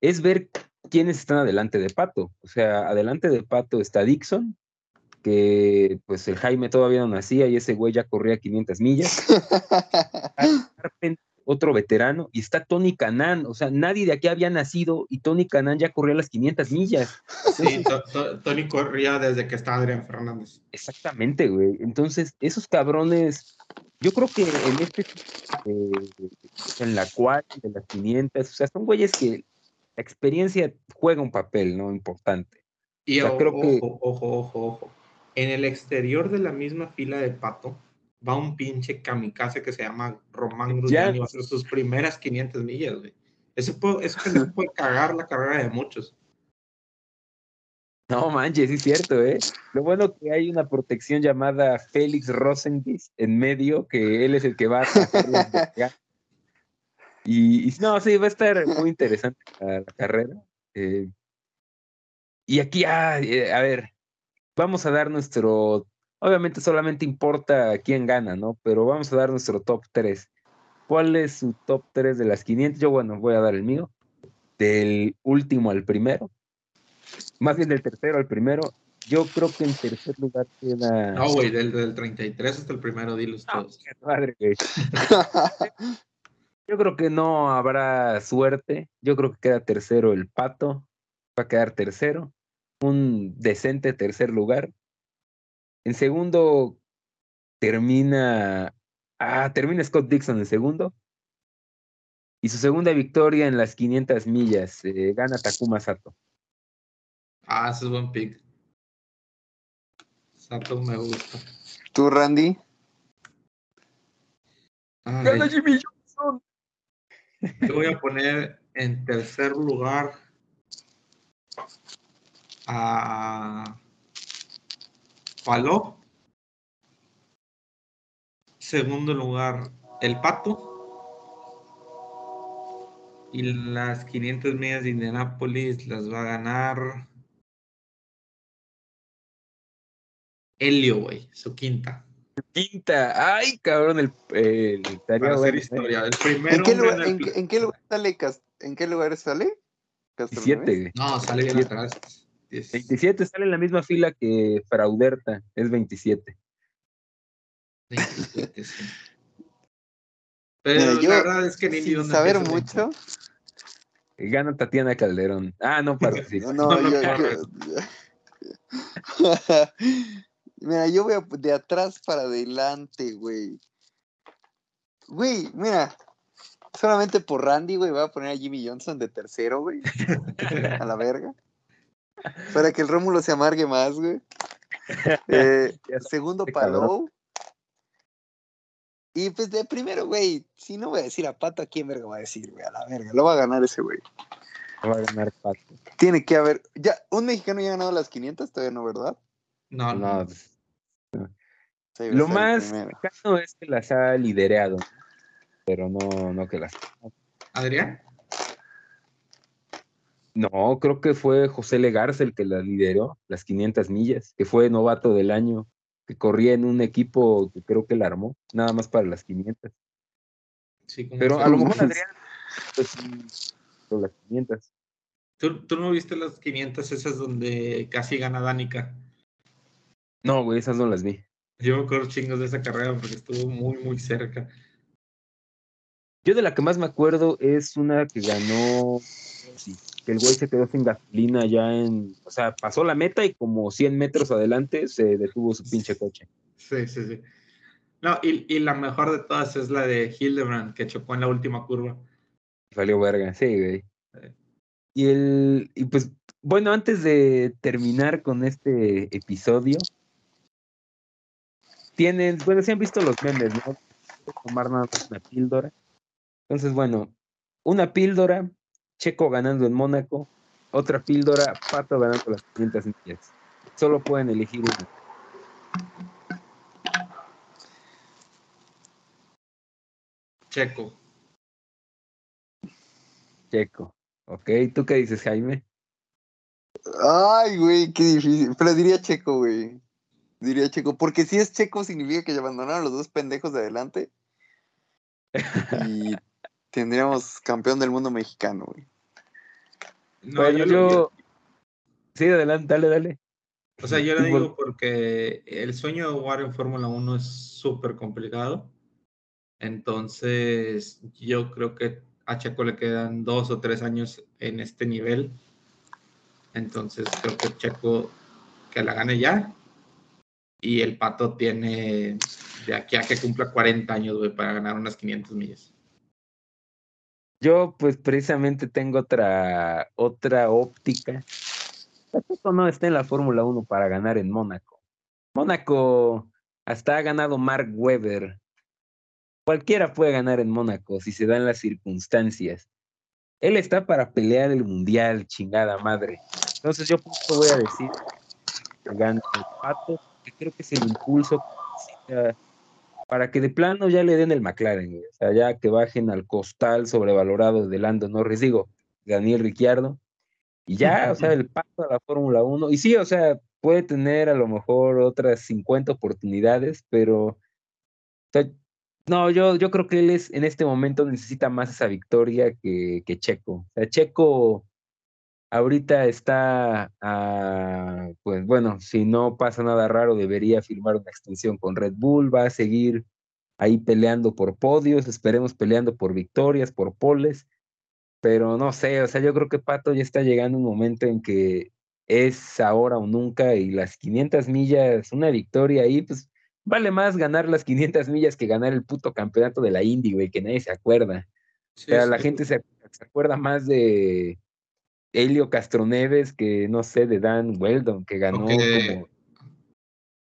es ver quiénes están adelante de Pato. O sea, adelante de Pato está Dixon, que pues el Jaime todavía no nacía y ese güey ya corría 500 millas. otro veterano, y está Tony Canan, o sea, nadie de aquí había nacido y Tony Canan ya corría las 500 millas. Sí, Tony corría desde que estaba Adrián Fernández. Exactamente, güey. Entonces, esos cabrones, yo creo que en este, eh, en la cual, de las 500, o sea, son güeyes que la experiencia juega un papel, ¿no? Importante. Y ojo, creo que... ojo, ojo, ojo. En el exterior de la misma fila de Pato, va un pinche kamikaze que se llama Román Grullani, va a hacer sus primeras 500 millas, güey. Eso puede, eso puede cagar la carrera de muchos. No manches, es cierto, ¿eh? Lo bueno que hay una protección llamada Félix Rosendiz en medio, que él es el que va a y, y, no, sí, va a estar muy interesante la, carrera. Eh, y aquí, ah, eh, a ver, vamos a dar nuestro Obviamente solamente importa quién gana, ¿no? Pero vamos a dar nuestro top 3. ¿Cuál es su top 3 de las 500? Yo, bueno, voy a dar el mío. Del último al primero. Más bien del tercero al primero. Yo creo que en tercer lugar queda. No, güey, del, del 33 hasta el primero, dilos todos. madre, Yo creo que no habrá suerte. Yo creo que queda tercero el pato. Va a quedar tercero. Un decente tercer lugar. En segundo termina, ah, termina Scott Dixon en segundo. Y su segunda victoria en las 500 millas, eh, gana Takuma Sato. Ah, ese es buen pick. Sato me gusta. ¿Tú, Randy? Gana Jimmy Johnson. Te voy a poner en tercer lugar a Paló. Segundo lugar, El Pato. Y las 500 millas de Indianápolis las va a ganar Helio, güey, su quinta. Quinta, ay, cabrón, el, el, hacer historia. El primero ¿En qué, lugar, en, ¿En qué, lugar, sale? ¿En qué lugar sale? 17. No, sale bien atrás. 27 sale en la misma fila que Frauderta, es 27. 27, sí. Pero yo, la verdad es que ni sin saber mucho. Gana Tatiana Calderón. Ah, no para no, no, yo, mira, yo voy de atrás para adelante, güey. Güey, mira, solamente por Randy, güey, voy a poner a Jimmy Johnson de tercero, güey. a la verga. Para que el Rómulo se amargue más, güey. Eh, segundo, Palou. Y pues de primero, güey, si no voy a decir a Pato, ¿a quién verga va a decir, güey? A la verga, lo va a ganar ese güey. Lo va a ganar Pato. Tiene que haber. Ya, un mexicano ya ha ganado las 500, todavía no, ¿verdad? No, no. lo más cercano es que las ha liderado, pero no, no que las. ¿Adrián? No, creo que fue José Legarza el que la lideró, las 500 millas, que fue novato del año, que corría en un equipo que creo que la armó, nada más para las 500. Sí, Pero a lo mejor Adrián, pues las 500. ¿Tú, ¿Tú, no viste las 500 esas donde casi gana Danica? No, güey, esas no las vi. Yo me acuerdo chingos de esa carrera porque estuvo muy, muy cerca. Yo de la que más me acuerdo es una que ganó sí, que el güey se quedó sin gasolina ya en, o sea, pasó la meta y como 100 metros adelante se detuvo su pinche coche. Sí, sí, sí. No, y, y la mejor de todas es la de Hildebrand, que chocó en la última curva. Salió verga, sí, güey. Y el, y pues, bueno, antes de terminar con este episodio, tienen, bueno, si han visto los memes, ¿no? Tomar nada más una píldora. Entonces, bueno, una píldora, Checo ganando en Mónaco, otra píldora, Pato ganando las 500 millas. Solo pueden elegir una. Checo. Checo. Ok, ¿tú qué dices, Jaime? Ay, güey, qué difícil. Pero diría Checo, güey. Diría Checo. Porque si es Checo, significa que ya abandonaron los dos pendejos de adelante. Y tendríamos campeón del mundo mexicano, güey. No, yo, Sí, adelante, dale, dale. O sea, yo lo digo porque el sueño de jugar en Fórmula 1 es súper complicado. Entonces, yo creo que a Checo le quedan dos o tres años en este nivel. Entonces, creo que Checo que la gane ya. Y el Pato tiene de aquí a que cumpla 40 años, güey, para ganar unas 500 millas. Yo, pues, precisamente tengo otra, otra óptica. Pato no está en la Fórmula 1 para ganar en Mónaco. Mónaco hasta ha ganado Mark Webber. Cualquiera puede ganar en Mónaco si se dan las circunstancias. Él está para pelear el mundial, chingada madre. Entonces yo voy a decir que gane el pato, creo que es el impulso para que de plano ya le den el McLaren, o sea, ya que bajen al costal sobrevalorado de Lando Norris, digo, Daniel Ricciardo, y ya, o sea, el pato a la Fórmula 1, y sí, o sea, puede tener a lo mejor otras 50 oportunidades, pero no, yo, yo creo que él es en este momento necesita más esa victoria que Checo. O sea, Checo ahorita está, pues bueno, si no pasa nada raro, debería firmar una extensión con Red Bull, va a seguir ahí peleando por podios, esperemos peleando por victorias, por poles, pero no sé, o sea, yo creo que Pato ya está llegando un momento en que es ahora o nunca y las 500 millas, una victoria ahí, pues vale más ganar las 500 millas que ganar el puto campeonato de la Indy, güey, que nadie se acuerda. o sea, la gente se, acuerda más de Helio Castroneves que, no sé, de Dan Weldon, que ganó o como...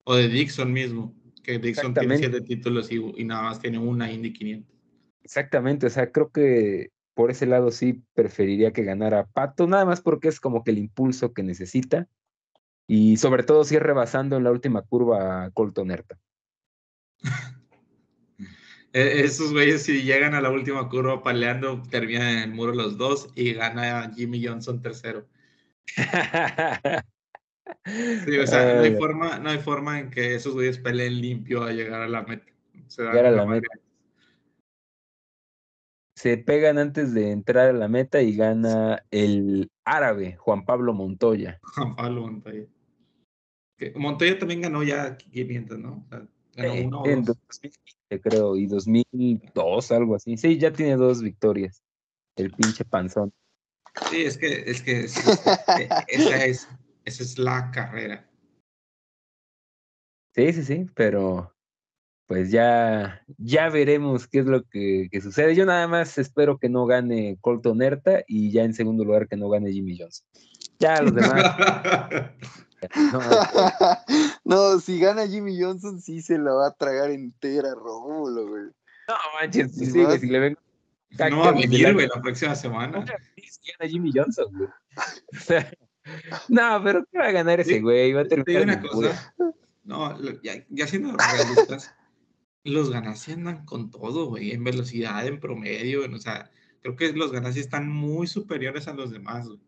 O de Dixon mismo, que Dixon tiene siete títulos y, y nada más tiene una Indy 500. Exactamente, o sea, creo que por ese lado sí preferiría que ganara Pato, nada más porque es como que el impulso que necesita y sobre todo si es rebasando en la última curva a Colton Herta. E-, esos güeyes, si llegan a la última curva paleando, terminan en el muro los dos y gana Jimmy Johnson tercero. Sí, o sea, no hay, forma, no hay forma en que esos güeyes peleen limpio a llegar a la meta. Se, Se pegan antes de entrar a la meta y gana el árabe, Juan Pablo Montoya. Juan Pablo Montoya. Montoya también ganó ya 500, ¿no? O sea, en 2015, creo, y 2002, algo así. Sí, ya tiene dos victorias. El pinche panzón. Sí, es que, es que, esa, es, esa es la carrera. Sí, sí, sí, pero pues ya, ya veremos qué es lo que, que, sucede. Yo nada más espero que no gane Colton Herta y ya en segundo lugar que no gane Jimmy Johnson. Ya los demás. No, si gana Jimmy Johnson, sí se la va a tragar entera Rómulo, güey. No manches, si sigue, si le vengo. No va a venir, güey, la próxima semana. Si gana Jimmy Johnson, güey. O sea, no, pero ¿qué va a ganar ese güey? Va a terminar. una cosa. No, ya, ya siendo realistas, los Ganassi andan con todo, güey, en velocidad, en promedio, o sea, creo que los Ganassi están muy superiores a los demás, güey.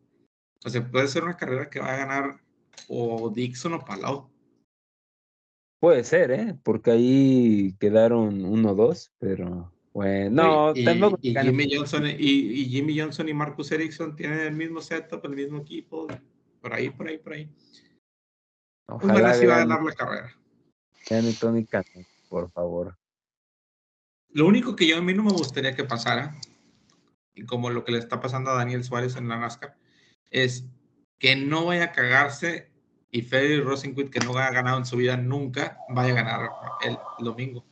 O sea, puede ser una carrera que va a ganar o Dixon o Palau. Puede ser, ¿eh? Porque ahí quedaron uno dos, pero bueno, no, y, y, Jimmy Johnson y, Jimmy Johnson y Marcus Erickson tienen el mismo setup, el mismo equipo, por ahí, por ahí, por ahí. Ojalá sí va a ganar la carrera. Tony por favor. Lo único que yo a mí no me gustaría que pasara, y como lo que le está pasando a Daniel Suárez en la NASCAR, es que no vaya a cagarse y Freddy Rosenquist, que no ha ganado en su vida nunca, vaya a ganar el, domingo.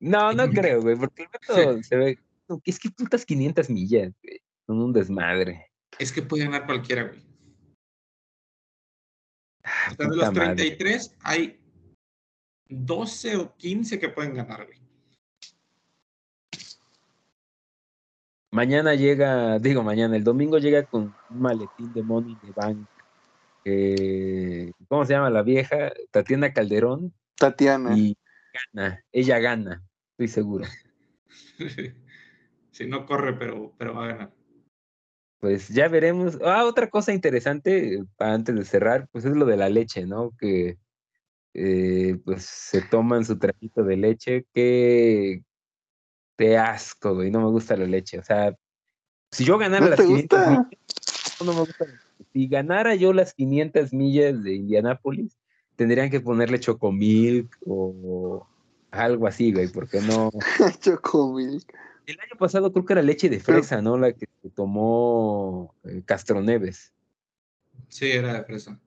no, no creo, güey, porque el reto se ve. Es que putas 500 millas, güey. Son un desmadre. Es que puede ganar cualquiera, güey. Ah, de los 33 hay 12 o 15 que pueden ganar, güey. Mañana llega, digo mañana, el domingo llega con un maletín de Money de Bank. ¿Cómo se llama la vieja? Tatiana Calderón. Tatiana. Y gana, ella gana, estoy seguro. Si no corre, pero, pero va a ganar. Pues ya veremos. Ah, otra cosa interesante, antes de cerrar, pues es lo de la leche, ¿no? Que eh, pues se toman su trajito de leche, que te asco, güey, no me gusta la leche. O sea, si yo ganara las 500 millas, no me gusta. Si ganara yo las 500 millas de Indianápolis, tendrían que ponerle chocomilk o algo así, güey, porque no. chocomilk. El año pasado creo que era leche de fresa, ¿no? La que tomó eh, Castroneves. Sí, era de fresa.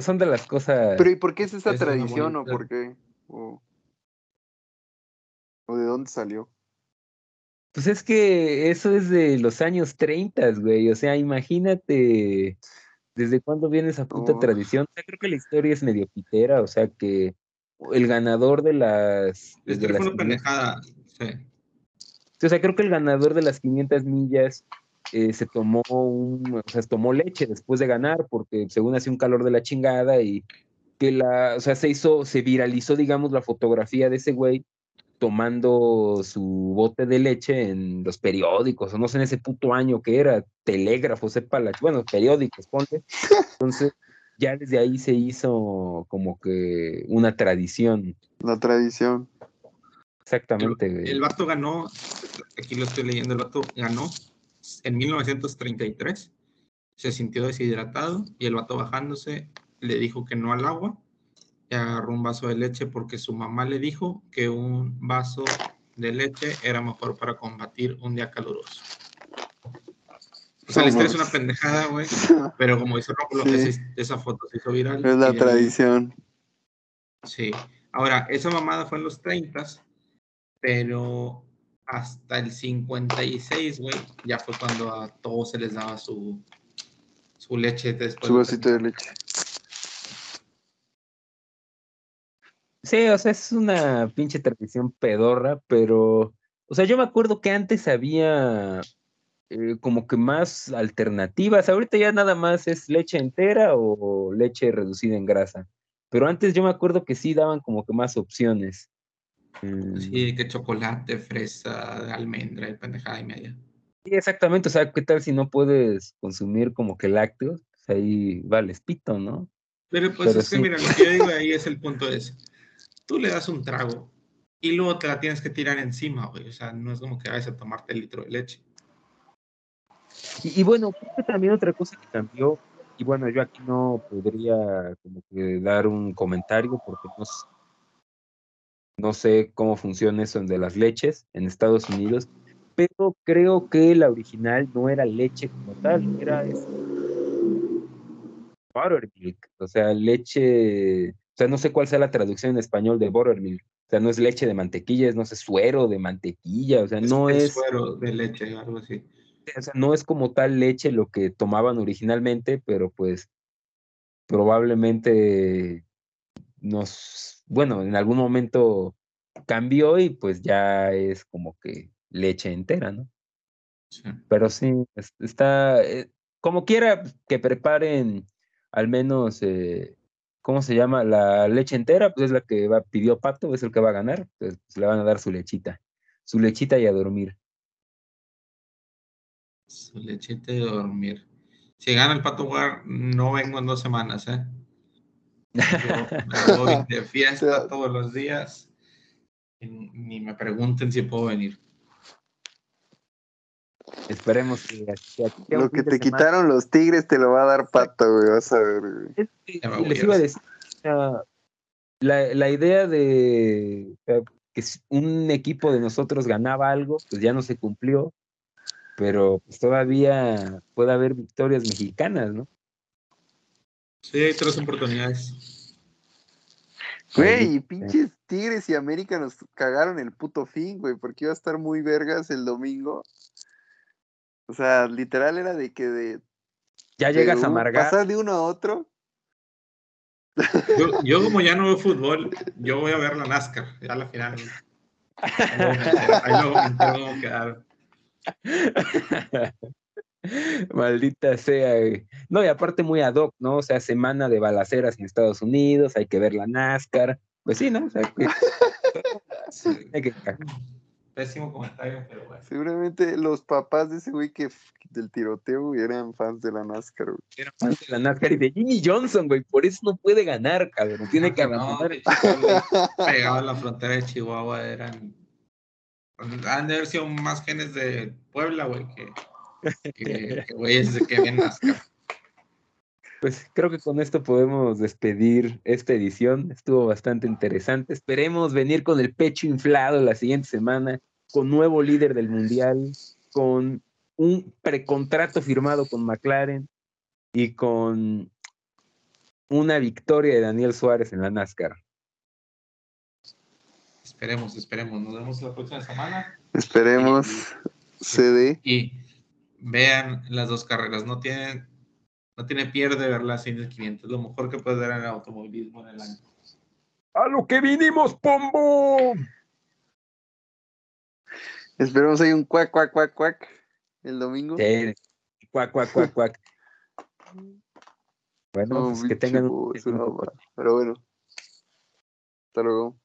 son de las cosas. Pero ¿y por qué es esa tradición o por qué? O... de dónde salió? Pues es que eso es de los años 30, güey. O sea, imagínate desde cuándo viene esa puta tradición. O sea, creo que la historia es medio pitera, o sea que el ganador de las. De las pendejada, sí. O sea, creo que el ganador de las 500 millas eh, se tomó un, o sea, tomó leche después de ganar, porque según hacía un calor de la chingada y que la, o sea, se hizo, se viralizó, digamos, la fotografía de ese güey tomando su bote de leche en los periódicos, o no sé en ese puto año que era, telégrafo, sepa la, bueno, periódicos, ponte. Entonces, ya desde ahí se hizo como que una tradición. La tradición. Exactamente, el, el vato ganó, aquí lo estoy leyendo, el vato ganó en 1933 se sintió deshidratado y el vato bajándose le dijo que no al agua y agarró un vaso de leche porque su mamá le dijo que un vaso de leche era mejor para combatir un día caluroso. O sea, la historia es una pendejada, güey. Pero como dice Rómulo, esa foto se hizo viral. Es la tradición. Sí. Ahora, esa mamada fue en los 30, pero hasta el 56, güey, ya fue cuando a todos se les daba su, su leche después. Su vasito de leche. Sí, o sea, es una pinche tradición pedorra, pero, o sea, yo me acuerdo que antes había eh, como que más alternativas. Ahorita ya nada más es leche entera o leche reducida en grasa. Pero antes yo me acuerdo que sí daban como que más opciones. Mm. Sí, que chocolate, fresa, almendra y pendejada y media. Sí, exactamente. O sea, ¿qué tal si no puedes consumir como que lácteos? Pues ahí vale, pito, ¿no? Pero pues es que, mira, lo que yo digo ahí es el punto ese. Tú le das un trago y luego te la tienes que tirar encima, güey. O sea, no es como que vayas a tomarte el litro de leche. Y, bueno, creo que también otra cosa que cambió, y bueno, yo aquí no podría como que dar un comentario porque no, no sé cómo funciona eso de las leches en Estados Unidos, pero creo que la original no era leche como tal, era buttermilk, o sea, leche, o sea, no sé cuál sea la traducción en español de buttermilk, o sea, no es leche de mantequilla, es, no sé, suero de mantequilla, o sea, no es... Suero de leche, algo así. O sea, no es como tal leche lo que tomaban originalmente, pero pues probablemente nos, bueno, en algún momento cambió y pues ya es como que leche entera, ¿no? Sí. Pero sí, está, eh, como quiera que preparen al menos, eh, ¿cómo se llama? La leche entera, pues es la que va, pidió Pato, es el que va a ganar, pues, pues le van a dar su lechita, su lechita y a dormir. Su lechita y a dormir. Si gana el Pato War, no vengo en dos semanas, ¿eh? Yo voy de fiesta todos los días. Ni me pregunten si puedo venir. Esperemos que, lo que te quitaron los tigres te lo va a dar pato, güey, vas a ver. les iba a decir, la, la, idea de que un equipo de nosotros ganaba algo, pues ya no se cumplió, pero pues todavía puede haber victorias mexicanas, ¿no? Sí, hay tres oportunidades. Güey, pinches Tigres y América nos cagaron el puto fin, güey, porque iba a estar muy vergas el domingo. O sea, literal era de que de. Ya llegas a amargar. Pasar de uno a otro. Yo, yo, como ya no veo fútbol, yo voy a ver la NASCAR, ya la final. Ahí luego me quedaron. Maldita sea. No, y aparte muy ad hoc, ¿no? O sea, semana de balaceras en Estados Unidos, hay que ver la NASCAR. Pues sí, ¿no? O sea, que... hay que... Pésimo comentario, pero bueno. Seguramente los papás de ese güey que del tiroteo eran fans de la NASCAR, güey. Eran fans de la NASCAR y de Jimmy Johnson, güey. Por eso no puede ganar, cabrón. Tiene que abandonar. No, pegado a la frontera de Chihuahua eran. Han de haber sido más genes de Puebla, güey, que, que, güeyes que ven NASCAR. Pues creo que con esto podemos despedir esta edición. Estuvo bastante interesante. Esperemos venir con el pecho inflado la siguiente semana, con nuevo líder del mundial, con un precontrato firmado con McLaren y con una victoria de Daniel Suárez en la NASCAR. Esperemos, esperemos. Nos vemos la próxima semana. Esperemos. CD. Y vean las dos carreras. No tienen no tiene pierde ver las Indy 500. Lo mejor que puede ver en el automovilismo en el año. ¡A lo que vinimos, Pombo! Esperemos hay un cuac, cuac, cuac, cuac el domingo. Sí, cuac, cuac, cuac, cuac. Bueno, pues que tengan un... Pero bueno. Hasta luego.